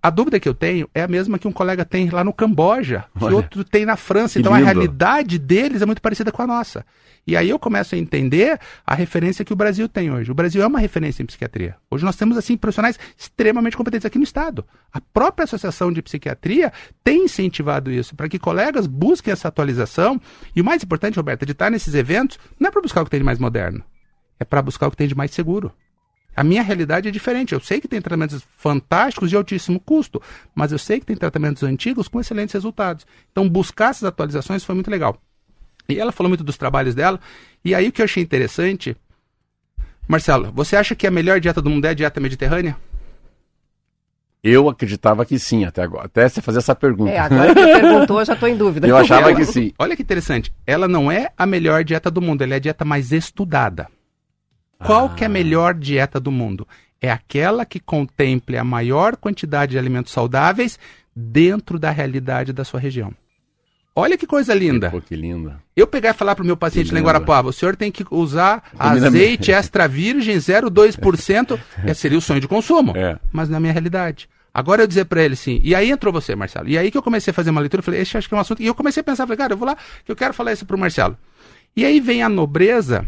A dúvida que eu tenho é a mesma que um colega tem lá no Camboja, que Olha, outro tem na França. Então a realidade deles é muito parecida com a nossa. E aí eu começo a entender a referência que o Brasil tem hoje. O Brasil é uma referência em psiquiatria. Hoje nós temos assim profissionais extremamente competentes aqui no estado. A própria Associação de Psiquiatria tem incentivado isso para que colegas busquem essa atualização. E o mais importante, Roberta, de estar nesses eventos não é para buscar o que tem de mais moderno, é para buscar o que tem de mais seguro A minha realidade é diferente. Eu sei que tem tratamentos fantásticos de altíssimo custo, mas eu sei que tem tratamentos antigos com excelentes resultados. Então, buscar essas atualizações foi muito legal. E ela falou muito dos trabalhos dela. E aí o que eu achei interessante. Marcelo, você acha que a melhor dieta do mundo é a dieta mediterrânea? Eu acreditava que sim, até agora. Até você fazer essa pergunta. É, agora que perguntou, eu já estou em dúvida. Eu achava Ela- que sim. Olha que interessante. Ela não é a melhor dieta do mundo, ela é a dieta mais estudada. Qual Ah. que é a melhor dieta do mundo? É aquela que contemple a maior quantidade de alimentos saudáveis dentro da realidade da sua região. Olha que coisa linda. Pô, que linda. Eu pegar e falar para o meu paciente lá em. Guarapuava, o senhor tem que usar Combina azeite extra virgem 0,2%, é, seria o sonho de consumo. É. Mas na minha realidade. Agora eu dizer para ele assim, e aí entrou você, Marcelo. E aí que eu comecei a fazer uma leitura, eu falei, esse acho que é um assunto. E eu comecei a pensar, falei, cara, eu vou lá, que eu quero falar isso pro Marcelo. E aí vem a nobreza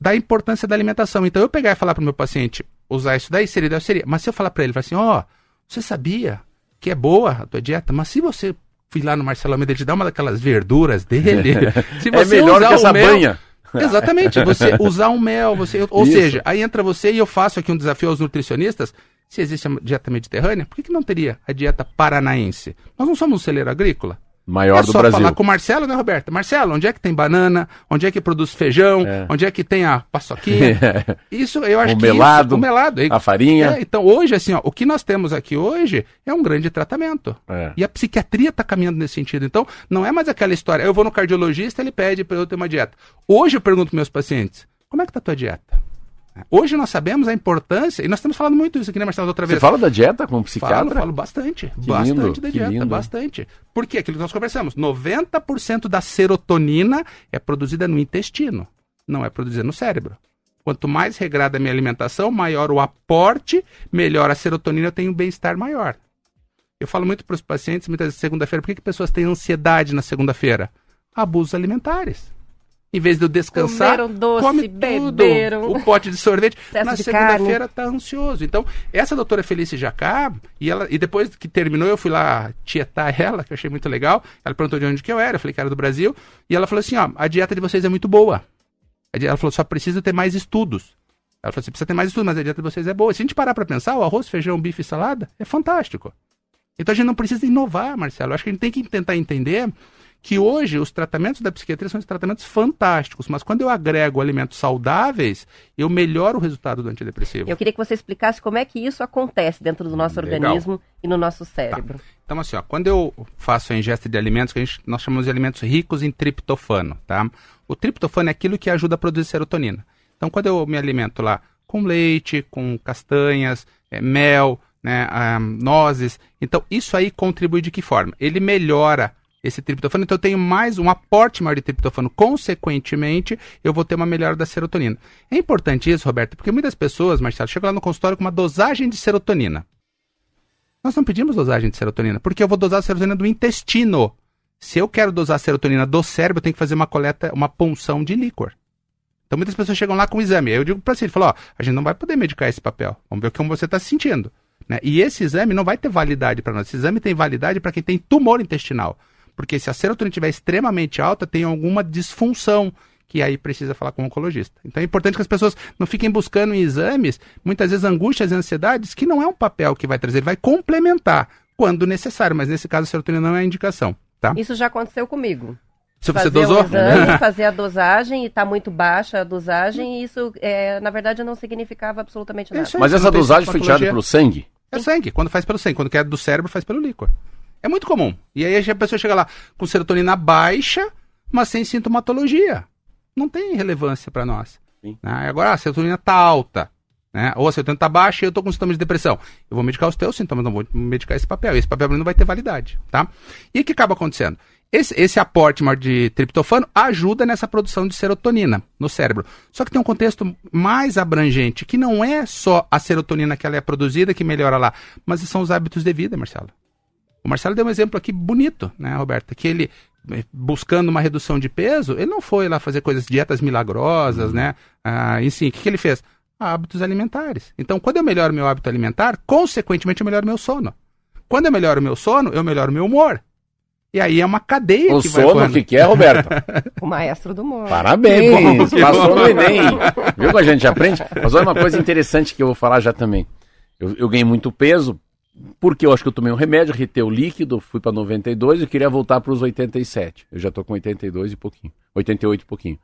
da importância da alimentação. Então eu pegar e falar pro meu paciente, usar isso daí, seria, ideal, seria. Mas se eu falar para ele, falar assim, ó, você sabia que é boa a tua dieta, mas se você fui lá no Marcelo Almeida, ele te dá uma daquelas verduras dele, se É melhor usar que o essa mel- banha. Exatamente, você usar um mel, você, ou Isso. seja, aí entra você e eu faço aqui um desafio aos nutricionistas. Se existe a dieta mediterrânea, por que, que não teria a dieta paranaense? Nós não somos um celeiro agrícola. Maior é do só Brasil. falar com o Marcelo, né, Roberta? Marcelo, onde é que tem banana? Onde é que produz feijão? É. Onde é que tem a paçoquinha? Isso, eu acho O que melado, isso, o melado. a farinha. É, então, hoje, assim, ó, o que nós temos aqui hoje é um grande tratamento. É. E a psiquiatria está caminhando nesse sentido. Então, não é mais aquela história. Eu vou no cardiologista, ele pede para eu ter uma dieta. Hoje eu pergunto para meus pacientes: como é que está a tua dieta? Hoje nós sabemos a importância, e nós estamos falando muito isso aqui, né, Marcelo, outra Você vez. fala da dieta com um Falo, psiquiatra? falo bastante. Que bastante lindo, da dieta, lindo. bastante. Porque aquilo que nós conversamos, 90% da serotonina é produzida no intestino, não é produzida no cérebro. Quanto mais regrada a minha alimentação, maior o aporte, melhor a serotonina, eu tenho um bem-estar maior. Eu falo muito para os pacientes, muitas vezes segunda-feira, por que, que pessoas têm ansiedade na segunda-feira? Abusos alimentares. Em vez de eu descansar, Comeram doce, come tudo. beberam. O pote de sorvete. Excesso na segunda-feira tá ansioso. Então, essa doutora Felice Jacá, e, ela, e depois que terminou, eu fui lá tietar ela, que eu achei muito legal. Ela perguntou de onde que eu era, eu falei que era do Brasil. E ela falou assim: ó, a dieta de vocês é muito boa. Ela falou, só precisa ter mais estudos. Ela falou assim, precisa ter mais estudos, mas a dieta de vocês é boa. Se a gente parar para pensar, o arroz, feijão, bife e salada é fantástico. Então a gente não precisa inovar, Marcelo. Eu acho que a gente tem que tentar entender que hoje os tratamentos da psiquiatria são tratamentos fantásticos, mas quando eu agrego alimentos saudáveis, eu melhoro o resultado do antidepressivo. Eu queria que você explicasse como é que isso acontece dentro do nosso Legal. organismo e no nosso cérebro. Então, assim, ó, quando eu faço a ingesta de alimentos, que a gente, nós chamamos de alimentos ricos em triptofano, tá? O triptofano é aquilo que ajuda a produzir serotonina. Então, quando eu me alimento lá com leite, com castanhas, eh, mel, né, ah, nozes, então isso aí contribui de que forma? Ele melhora esse triptofano, então eu tenho mais um aporte maior de triptofano. Consequentemente, eu vou ter uma melhora da serotonina. É importante isso, Roberto, porque muitas pessoas, Marcelo, chegam lá no consultório com uma dosagem de serotonina. Nós não pedimos dosagem de serotonina, porque eu vou dosar a serotonina do intestino. Se eu quero dosar a serotonina do cérebro, eu tenho que fazer uma coleta, uma punção de líquor. Então muitas pessoas chegam lá com o exame. Eu digo para você, falo, ó, a gente não vai poder medicar esse papel. Vamos ver como você está se sentindo. Né? E esse exame não vai ter validade para nós. Esse exame tem validade para quem tem tumor intestinal. Porque se a serotonina estiver extremamente alta, tem alguma disfunção que aí precisa falar com o oncologista. Então é importante que as pessoas não fiquem buscando em exames, muitas vezes angústias e ansiedades, que não é um papel que vai trazer, ele vai complementar quando necessário, mas nesse caso a serotonina não é a indicação, tá? Isso já aconteceu comigo. Se você fazer dosou? um exame, fazer a dosagem e está muito baixa a dosagem, e isso, é, na verdade, não significava absolutamente nada. Isso aí. Mas Você essa dosagem foi tirada pelo sangue? É sangue. Quando faz pelo sangue. Quando quer do cérebro, faz pelo líquor. É muito comum. E aí a pessoa chega lá com serotonina baixa, mas sem sintomatologia. Não tem relevância para nós. Né? Agora, ah, a serotonina tá alta. Né? Ou a serotonina tá baixa e eu tô com sintomas de depressão. Eu vou medicar os teus sintomas, não vou medicar esse papel. Esse papel não vai ter validade. Tá? E o que acaba acontecendo? Esse, esse aporte maior de triptofano ajuda nessa produção de serotonina no cérebro. Só que tem um contexto mais abrangente, que não é só a serotonina que ela é produzida que melhora lá, mas são os hábitos de vida, Marcelo. O Marcelo deu um exemplo aqui bonito, né, Roberta? Que ele, eh, buscando uma redução de peso, ele não foi lá fazer coisas, dietas milagrosas, né? Ah, e sim, o que, que ele fez? Hábitos alimentares. Então, quando eu melhoro meu hábito alimentar, consequentemente eu melhoro meu sono. Quando eu melhoro meu sono, eu melhoro meu humor. E aí é uma cadeia O que vai sono, o que, que é, Roberto? O maestro do humor. Parabéns! Que bom, que Passou bom. no Enem. Viu como a gente aprende? Mas olha uma coisa interessante que eu vou falar já também. Eu, eu ganhei muito peso, porque eu acho que eu tomei um remédio, retei o líquido, fui para 92 e queria voltar para os 87. Eu já tô com 82 e pouquinho. 88 e pouquinho.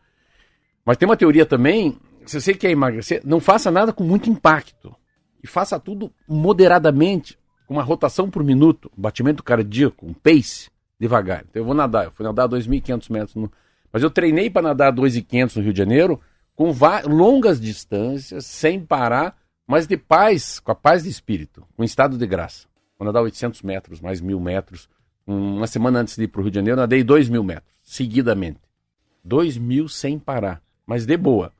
Mas tem uma teoria também, se você quer emagrecer, não faça nada com muito impacto. E faça tudo moderadamente, com uma rotação por minuto, batimento cardíaco, um pace, devagar. Então eu vou nadar, eu fui nadar 2.500 metros. No... Mas eu treinei para nadar 2.500 no Rio de Janeiro, com longas distâncias, sem parar, mas de paz, com a paz de espírito, com estado de graça. Vou nadar 800 metros, mais 1.000 metros. Um, Uma semana antes de ir para o Rio de Janeiro, eu nadei 2.000 metros, seguidamente. 2.000 sem parar, mas de boa.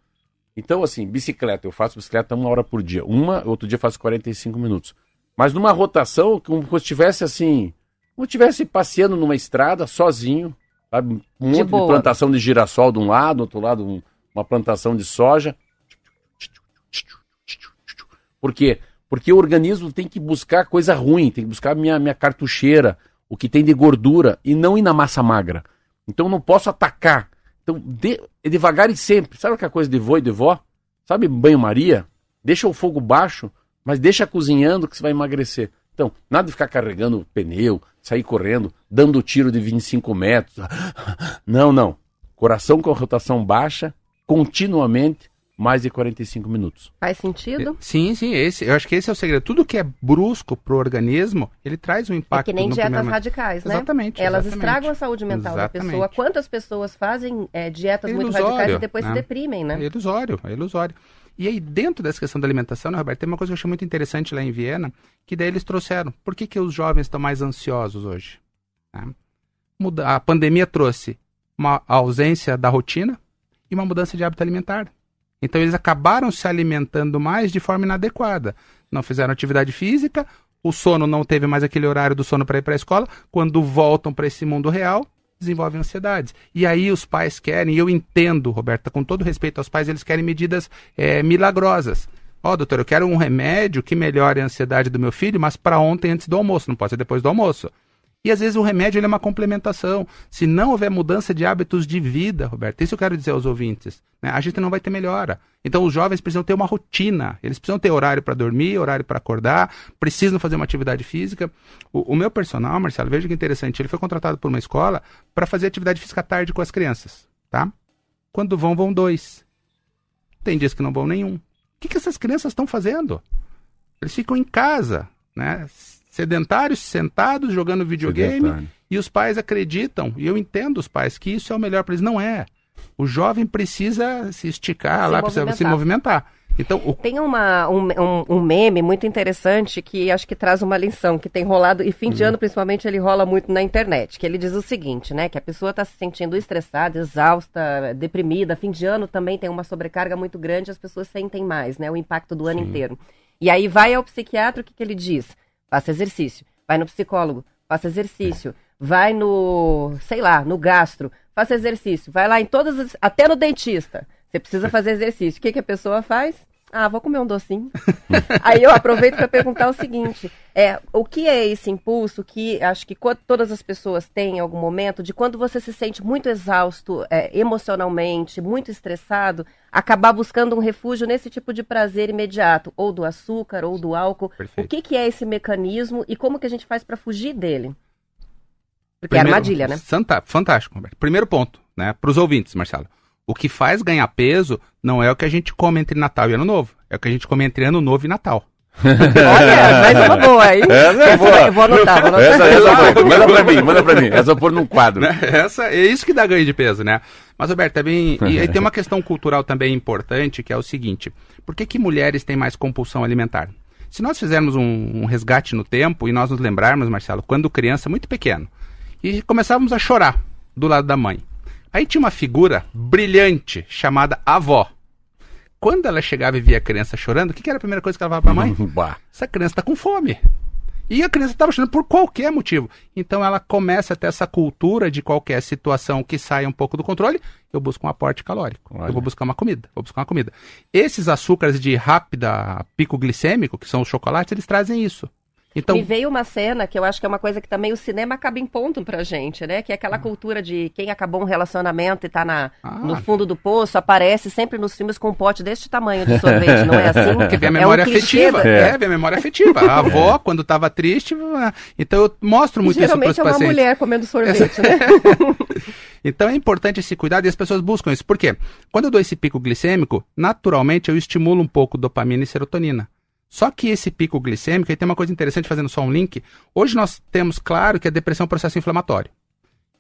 Então, assim, bicicleta, eu faço bicicleta uma hora por dia. Uma, outro dia faço 45 minutos. Mas numa rotação, como se eu estivesse assim, como estivesse passeando numa estrada, sozinho, sabe? Um monte de, boa. plantação de girassol de um lado, do outro lado um- uma plantação de soja. Por quê? Porque o organismo tem que buscar coisa ruim, tem que buscar minha, minha cartucheira, o que tem de gordura, e não ir na massa magra. Então não posso atacar. Então, de, é devagar e sempre. Sabe aquela coisa de vô e de vó? Sabe banho-maria? Deixa o fogo baixo, mas deixa cozinhando que você vai emagrecer. Então, nada de ficar carregando pneu, sair correndo, dando tiro de 25 metros. Não, não. Coração com rotação baixa, continuamente, mais de 45 minutos. Faz sentido? Sim, sim, esse, eu acho que esse é o segredo. Tudo que é brusco pro organismo, ele traz um É impacto que nem no dietas radicais, né? Exatamente. Elas exatamente. estragam a saúde mental da pessoa. Exatamente. Quantas pessoas fazem é, dietas É muito radicais e depois né? se deprimem, né? É ilusório, é ilusório. E aí, dentro dessa questão da alimentação, né, Roberto, tem uma coisa que eu achei muito interessante lá em Viena, que daí eles trouxeram. Por que, que os jovens estão mais ansiosos hoje? Né? Muda- A pandemia trouxe uma ausência da rotina e uma mudança de hábito alimentar. Então, eles acabaram se alimentando mais de forma inadequada. Não fizeram atividade física, o sono não teve mais aquele horário do sono para ir para a escola. Quando voltam para esse mundo real, desenvolvem ansiedades. E aí os pais querem, e eu entendo, Roberta, com todo respeito aos pais, eles querem medidas eh, milagrosas. Ó, doutor, eu quero um remédio que melhore a ansiedade do meu filho, mas para ontem antes do almoço, não pode ser depois do almoço. E às vezes o remédio é uma complementação. Se não houver mudança de hábitos de vida, Roberto, isso eu quero dizer aos ouvintes, né, a gente não vai ter melhora. Então os jovens precisam ter uma rotina, eles precisam ter horário para dormir, horário para acordar, precisam fazer uma atividade física. O, o meu personal, Marcelo, veja que interessante, ele foi contratado por uma escola para fazer atividade física à tarde com as crianças, tá? Quando vão, vão dois. Tem dias que não vão nenhum. O que, que essas crianças estão fazendo? Eles ficam em casa, né? Sedentários, sentados, jogando videogame, Sedentário. e os pais acreditam, e eu entendo os pais, que isso é o melhor para eles. Não é. O jovem precisa se esticar Se lá, precisa se movimentar. movimentar. Então, o, Tem uma, um, um- um meme muito interessante que acho que traz uma lição, que tem rolado, e fim de Uhum. ano principalmente ele rola muito na internet, que ele diz o seguinte, né, que a pessoa está se sentindo estressada, exausta, deprimida, fim de ano também tem uma sobrecarga muito grande, as pessoas sentem mais, né, o impacto do ano Sim. inteiro. E aí vai ao psiquiatra, o que, que ele diz? Faça exercício. Vai no psicólogo, faça exercício. Vai no, sei lá, no gastro, faça exercício. Vai lá em todas as, até no dentista. Você precisa fazer exercício. O que, que a pessoa faz? Ah, vou comer um docinho. Aí eu aproveito para perguntar o seguinte: é, o que é esse impulso que acho que todas as pessoas têm em algum momento de quando você se sente muito exausto é, emocionalmente, muito estressado, acabar buscando um refúgio nesse tipo de prazer imediato, ou do açúcar, ou do álcool. Perfeito. O que, que é esse mecanismo e como que a gente faz para fugir dele? Porque é Primeiro- armadilha, né? Santa- fantástico, Roberto. Primeiro ponto, né? Para os ouvintes, Marcelo. O que faz ganhar peso não é o que a gente come entre Natal e Ano Novo. É o que a gente come entre Ano Novo e Natal. Olha, mais uma boa, hein? Essa é boa. vou anotar, vou anotar. Essa, essa foi. Manda pra mim, manda pra mim. Essa eu vou pôr num quadro. Essa, é isso que dá ganho de peso, né? Mas, Roberto, é bem. E aí tem uma questão cultural também importante, que é o seguinte: por que, que mulheres têm mais compulsão alimentar? Se nós fizermos um, um resgate no tempo e nós nos lembrarmos, Marcelo, quando criança, muito pequeno, e começávamos a chorar do lado da mãe. Aí tinha uma figura brilhante chamada avó. Quando ela chegava e via a criança chorando, o que, que era a primeira coisa que ela falava pra mãe? Bah. essa criança está com fome. E a criança estava chorando por qualquer motivo. Então ela começa a ter essa cultura de qualquer situação que saia um pouco do controle, eu busco um aporte calórico. Olha. Eu vou buscar uma comida, vou buscar uma comida. Esses açúcares de rápida pico glicêmico, que são os chocolates, eles trazem isso. Então, Me veio uma cena que eu acho que é uma coisa que também o cinema acaba impondo pra gente, né? Que é aquela cultura de quem acabou um relacionamento e tá na, Ah. no fundo do poço, aparece sempre nos filmes com um pote deste tamanho de sorvete, não é assim? Porque vem a É um memória afetiva. da- É. vem a memória afetiva. A avó, quando estava triste, ah, então eu mostro E muito isso para geralmente os é uma pacientes. mulher comendo sorvete, né? Então é importante esse cuidado e as pessoas buscam isso. Por quê? Quando eu dou esse pico glicêmico, naturalmente eu estimulo um pouco dopamina e serotonina. Só que esse pico glicêmico, aí tem uma coisa interessante fazendo só um link. Hoje nós temos claro que a depressão é um processo inflamatório.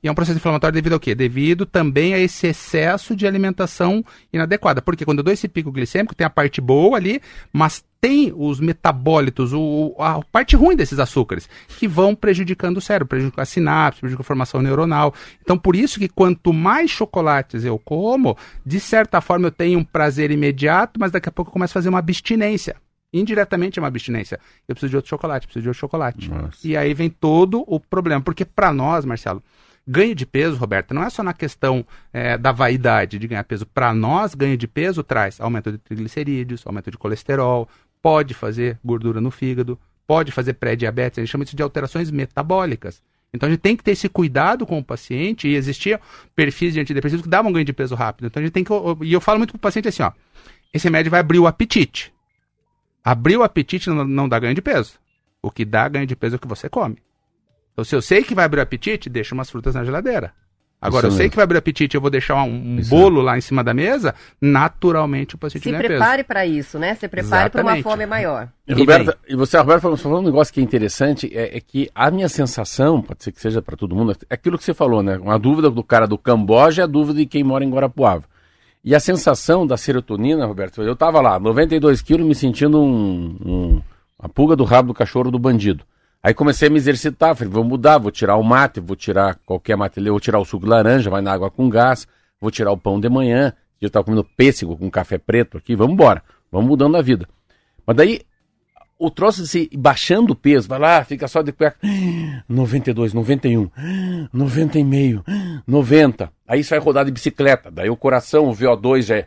E é um processo inflamatório devido ao quê? Devido também a esse excesso de alimentação inadequada. Porque quando eu dou esse pico glicêmico, tem a parte boa ali, mas tem os metabólitos, o, a parte ruim desses açúcares, que vão prejudicando o cérebro, prejudicando a sinapse, prejudicando a formação neuronal. Então, por isso que quanto mais chocolates eu como, de certa forma eu tenho um prazer imediato, mas daqui a pouco eu começo a fazer uma abstinência. Indiretamente é uma abstinência. Eu preciso de outro chocolate, preciso de outro chocolate. Nossa. E aí vem todo o problema. Porque para nós, Marcelo, ganho de peso, Roberta, não é só na questão eh, da vaidade de ganhar peso. Para nós, ganho de peso traz aumento de triglicerídeos, aumento de colesterol, pode fazer gordura no fígado, pode fazer pré-diabetes, a gente chama isso de alterações metabólicas. Então a gente tem que ter esse cuidado com o paciente e existia perfis de antidepressivos que davam ganho de peso rápido. Então a gente tem que. E eu falo muito pro paciente assim, ó. Esse remédio vai abrir o apetite. Abrir o apetite não, não dá ganho de peso. O que dá ganho de peso é o que você come. Então, se eu sei que vai abrir o apetite, deixa umas frutas na geladeira. Agora, Isso eu sei mesmo. que vai abrir o apetite e eu vou deixar um, um Isso bolo lá em cima da mesa, naturalmente o paciente Se ganha peso. prepare para isso, né? Se prepare para uma fome maior. E, E Roberta, e você, Roberto, falou, você falou um negócio que é interessante, é, é que a minha sensação, pode ser que seja para todo mundo, é aquilo que você falou, né? Uma dúvida do cara do Camboja é a dúvida de quem mora em Guarapuava. E a sensação da serotonina, Roberto, eu tava lá, 92 quilos, me sentindo um, um- uma pulga do rabo do cachorro do bandido. Aí comecei a me exercitar, falei, vou mudar, vou tirar o mate, vou tirar qualquer mate, vou tirar o suco de laranja, vai na água com gás, vou tirar o pão de manhã, eu tava comendo pêssego com café preto aqui, vamos embora, vamos mudando a vida. Mas daí o troço de se baixando o peso, vai lá, fica só de cueca. 92, 91, 90 e meio, 90. Aí você vai rodar de bicicleta, daí o coração, o VO2 já é.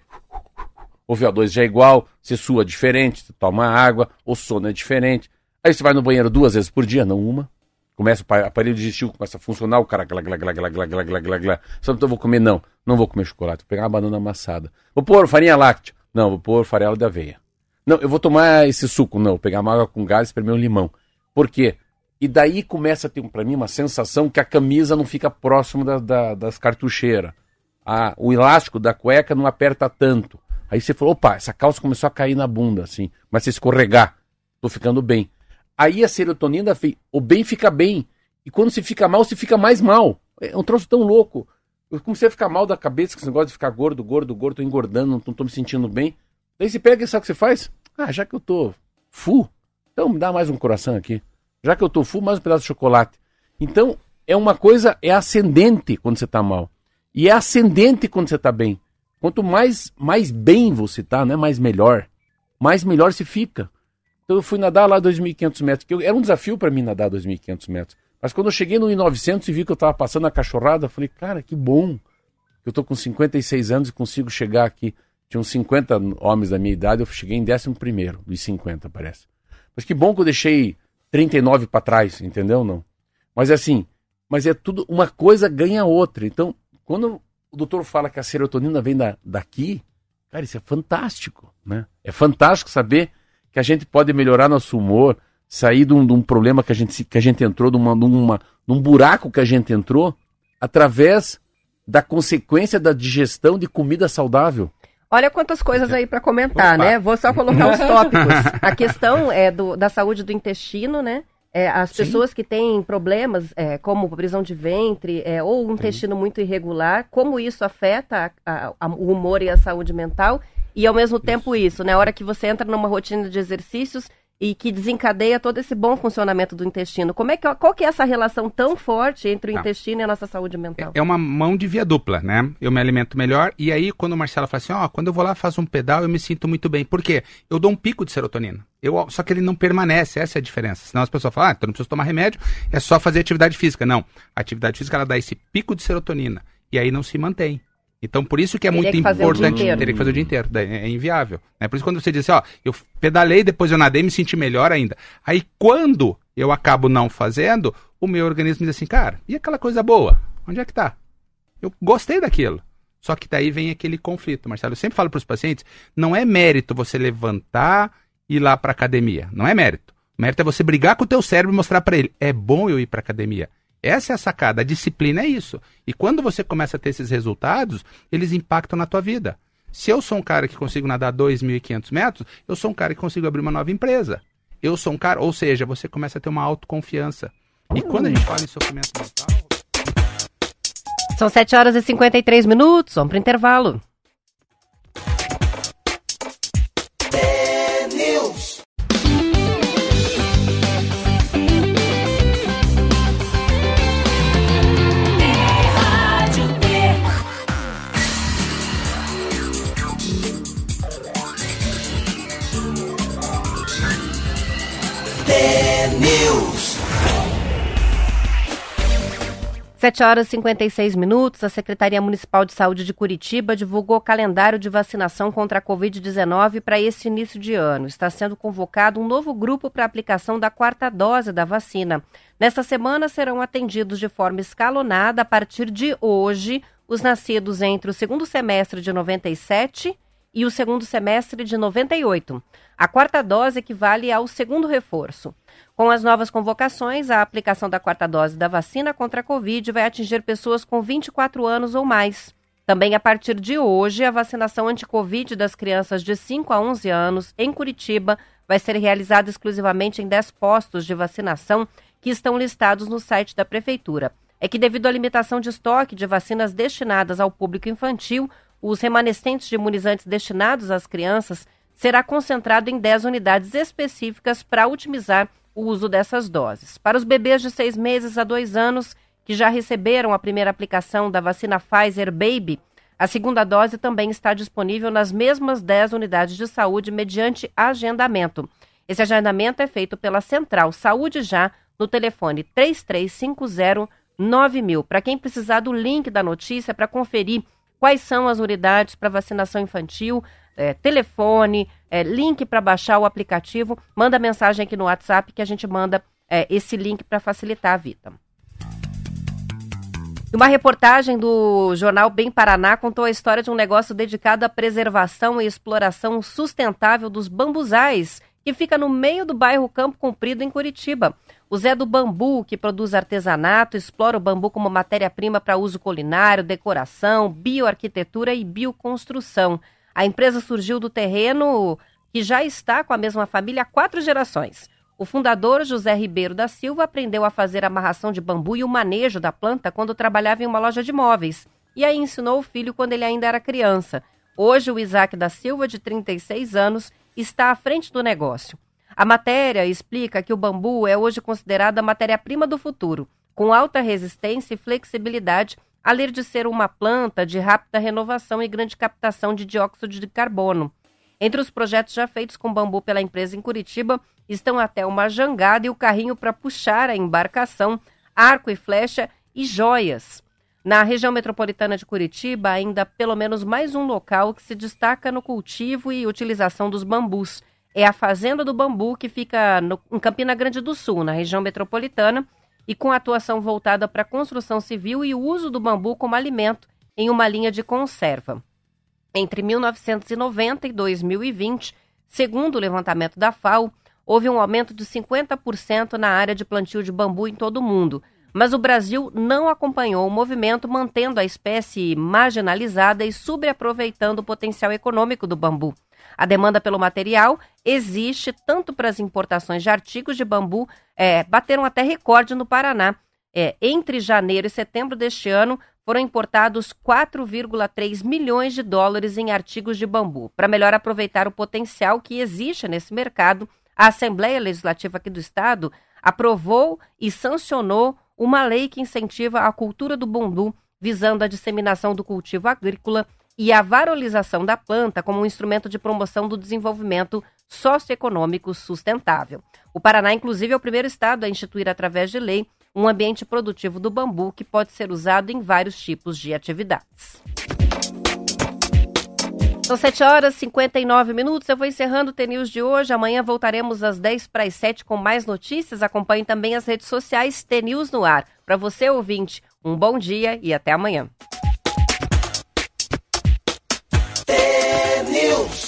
O VO2 já é igual, você sua diferente, você toma água, o sono é diferente. Aí você vai no banheiro duas vezes por dia, não uma. Começa o pa- aparelho digestivo começa a funcionar, o cara glá, glá, glá, glá, glá, glá, glá, glá, glá. Só então vou comer, não, não vou comer chocolate, vou pegar uma banana amassada. Vou pôr farinha láctea. Não, vou pôr farelo de aveia. Não, eu vou tomar esse suco, não, vou pegar uma água com gás e espremer um limão. Por quê? E daí começa a ter para mim uma sensação que a camisa não fica próximo da- da- das cartucheiras. O elástico da cueca não aperta tanto. Aí você falou, opa, essa calça começou a cair na bunda, assim, começa a escorregar. Tô ficando bem. Aí a serotonina, o bem fica bem. E quando se fica mal, se fica mais mal. É um troço tão louco. Eu comecei a ficar mal da cabeça, com esse negócio de ficar gordo, gordo, gordo, tô engordando, não tô, tô me sentindo bem. Daí você pega e sabe o que você faz? Ah, já que eu tô full, então me dá mais um coração aqui. Já que eu tô full, mais um pedaço de chocolate. Então, é uma coisa, é ascendente quando você tá mal. E é ascendente quando você tá bem. Quanto mais, mais bem você tá, né, mais melhor. Mais melhor se fica. Então eu fui nadar lá 2.500 metros, que eu- era um desafio para mim nadar 2.500 metros. Mas quando eu cheguei no 1.900 e vi que eu tava passando a cachorrada, eu falei, cara, que bom. Eu tô com 56 anos e consigo chegar aqui. Tinha uns 50 homens da minha idade, eu cheguei em 11 dos 50, parece. Mas que bom que eu deixei 39 para trás, entendeu? Não. Mas assim, mas é tudo, uma coisa ganha outra. Então, quando o doutor fala que a serotonina vem da, daqui, cara, isso é fantástico, né? É fantástico saber que a gente pode melhorar nosso humor, sair de um, de um problema que a gente, que a gente entrou, de uma, de uma, num buraco que a gente entrou, através da consequência da digestão de comida saudável. Olha quantas coisas aí para comentar, Opa. né? Vou só colocar os tópicos. A questão é do, da saúde do intestino, né? É, as Sim. pessoas que têm problemas é, como prisão de ventre é, ou um intestino muito irregular, como isso afeta a- a- o humor e a saúde mental. E ao mesmo tempo isso, né? A hora que você entra numa rotina de exercícios e que desencadeia todo esse bom funcionamento do intestino. Como é que, qual que é essa relação tão forte entre o Tá. intestino e a nossa saúde mental? É uma mão de via dupla, né? Eu me alimento melhor e aí quando o Marcelo fala assim, ó, quando eu vou lá faço um pedal eu me sinto muito bem. Por quê? Eu dou um pico de serotonina. Eu, só que ele não permanece, essa é a diferença. Senão as pessoas falam, ah, então não preciso tomar remédio, é só fazer atividade física. Não, a atividade física ela dá esse pico de serotonina e aí não se mantém. Então, por isso que é Teria muito que o importante. Teria que fazer o dia inteiro. É inviável. Né? Por isso, quando você diz assim, ó, eu pedalei, depois eu nadei, me senti melhor ainda. Aí, quando eu acabo não fazendo, o meu organismo diz assim, cara, e aquela coisa boa? Onde é que tá? Eu gostei daquilo. Só que daí vem aquele conflito, Marcelo. Eu sempre falo para os pacientes, não é mérito você levantar e ir lá para academia. Não é mérito. Mérito é você brigar com o teu cérebro e mostrar para ele, é bom eu ir para academia. Essa é a sacada, a disciplina é isso. E quando você começa a ter esses resultados, eles impactam na tua vida. Se eu sou um cara que consigo nadar 2.500 metros, eu sou um cara que consigo abrir uma nova empresa. Eu sou um cara, ou seja, você começa a ter uma autoconfiança. E quando a gente fala em sofrimento mental. São 7 horas e 53 minutos, vamos para intervalo. 7 horas e 56 minutos, a Secretaria Municipal de Saúde de Curitiba divulgou o calendário de vacinação contra a Covid-19 para este início de ano. Está sendo convocado um novo grupo para aplicação da quarta dose da vacina. Nesta semana serão atendidos de forma escalonada, a partir de hoje, os nascidos entre o segundo semestre de 97 e o segundo semestre de 98. A quarta dose equivale ao segundo reforço. Com as novas convocações, a aplicação da quarta dose da vacina contra a Covid vai atingir pessoas com 24 anos ou mais. Também a partir de hoje, a vacinação anti-Covid das crianças de 5 a 11 anos em Curitiba vai ser realizada exclusivamente em 10 postos de vacinação que estão listados no site da Prefeitura. É que, devido à limitação de estoque de vacinas destinadas ao público infantil, os remanescentes de imunizantes destinados às crianças será concentrado em 10 unidades específicas para otimizar o uso dessas doses. Para os bebês de seis meses a dois anos que já receberam a primeira aplicação da vacina Pfizer Baby, a segunda dose também está disponível nas mesmas 10 unidades de saúde mediante agendamento. Esse agendamento é feito pela Central Saúde Já no telefone 3350 9000. Para quem precisar do link da notícia para conferir quais são as unidades para vacinação infantil, é, telefone, é, link para baixar o aplicativo, manda mensagem aqui no WhatsApp que a gente manda é, esse link para facilitar a vida. Uma reportagem do jornal Bem Paraná contou a história de um negócio dedicado à preservação e exploração sustentável dos bambuzais, que fica no meio do bairro Campo Comprido, em Curitiba. O Zé do Bambu, que produz artesanato, explora o bambu como matéria-prima para uso culinário, decoração, bioarquitetura e bioconstrução. A empresa surgiu do terreno que já está com a mesma família há quatro gerações. O fundador, José Ribeiro da Silva, aprendeu a fazer amarração de bambu e o manejo da planta quando trabalhava em uma loja de móveis. E aí ensinou o filho quando ele ainda era criança. Hoje, o Isaac da Silva, de 36 anos, está à frente do negócio. A matéria explica que o bambu é hoje considerado a matéria-prima do futuro, com alta resistência e flexibilidade, além de ser uma planta de rápida renovação e grande captação de dióxido de carbono. Entre os projetos já feitos com bambu pela empresa em Curitiba estão até uma jangada e o carrinho para puxar a embarcação, arco e flecha e joias. Na região metropolitana de Curitiba, ainda pelo menos mais um local que se destaca no cultivo e utilização dos bambus. É a Fazenda do Bambu, que fica no, em Campina Grande do Sul, na região metropolitana, e com atuação voltada para a construção civil e o uso do bambu como alimento em uma linha de conserva. Entre 1990 e 2020, segundo o levantamento da FAO, houve um aumento de 50% na área de plantio de bambu em todo o mundo, mas o Brasil não acompanhou o movimento, mantendo a espécie marginalizada e subaproveitando o potencial econômico do bambu. A demanda pelo material existe tanto para as importações de artigos de bambu, é, bateram até recorde no Paraná. É, entre janeiro e setembro deste ano, foram importados 4,3 milhões de dólares em artigos de bambu. Para melhor aproveitar o potencial que existe nesse mercado, a Assembleia Legislativa aqui do Estado aprovou e sancionou uma lei que incentiva a cultura do bambu, visando a disseminação do cultivo agrícola e a valorização da planta como um instrumento de promoção do desenvolvimento socioeconômico sustentável. O Paraná, inclusive, é o primeiro estado a instituir, através de lei, um ambiente produtivo do bambu que pode ser usado em vários tipos de atividades. São 7 horas e 59 minutos. Eu vou encerrando o TNews de hoje. Amanhã voltaremos às 10 para as 7 com mais notícias. Acompanhe também as redes sociais TNews no ar. Para você, ouvinte, um bom dia e até amanhã. News.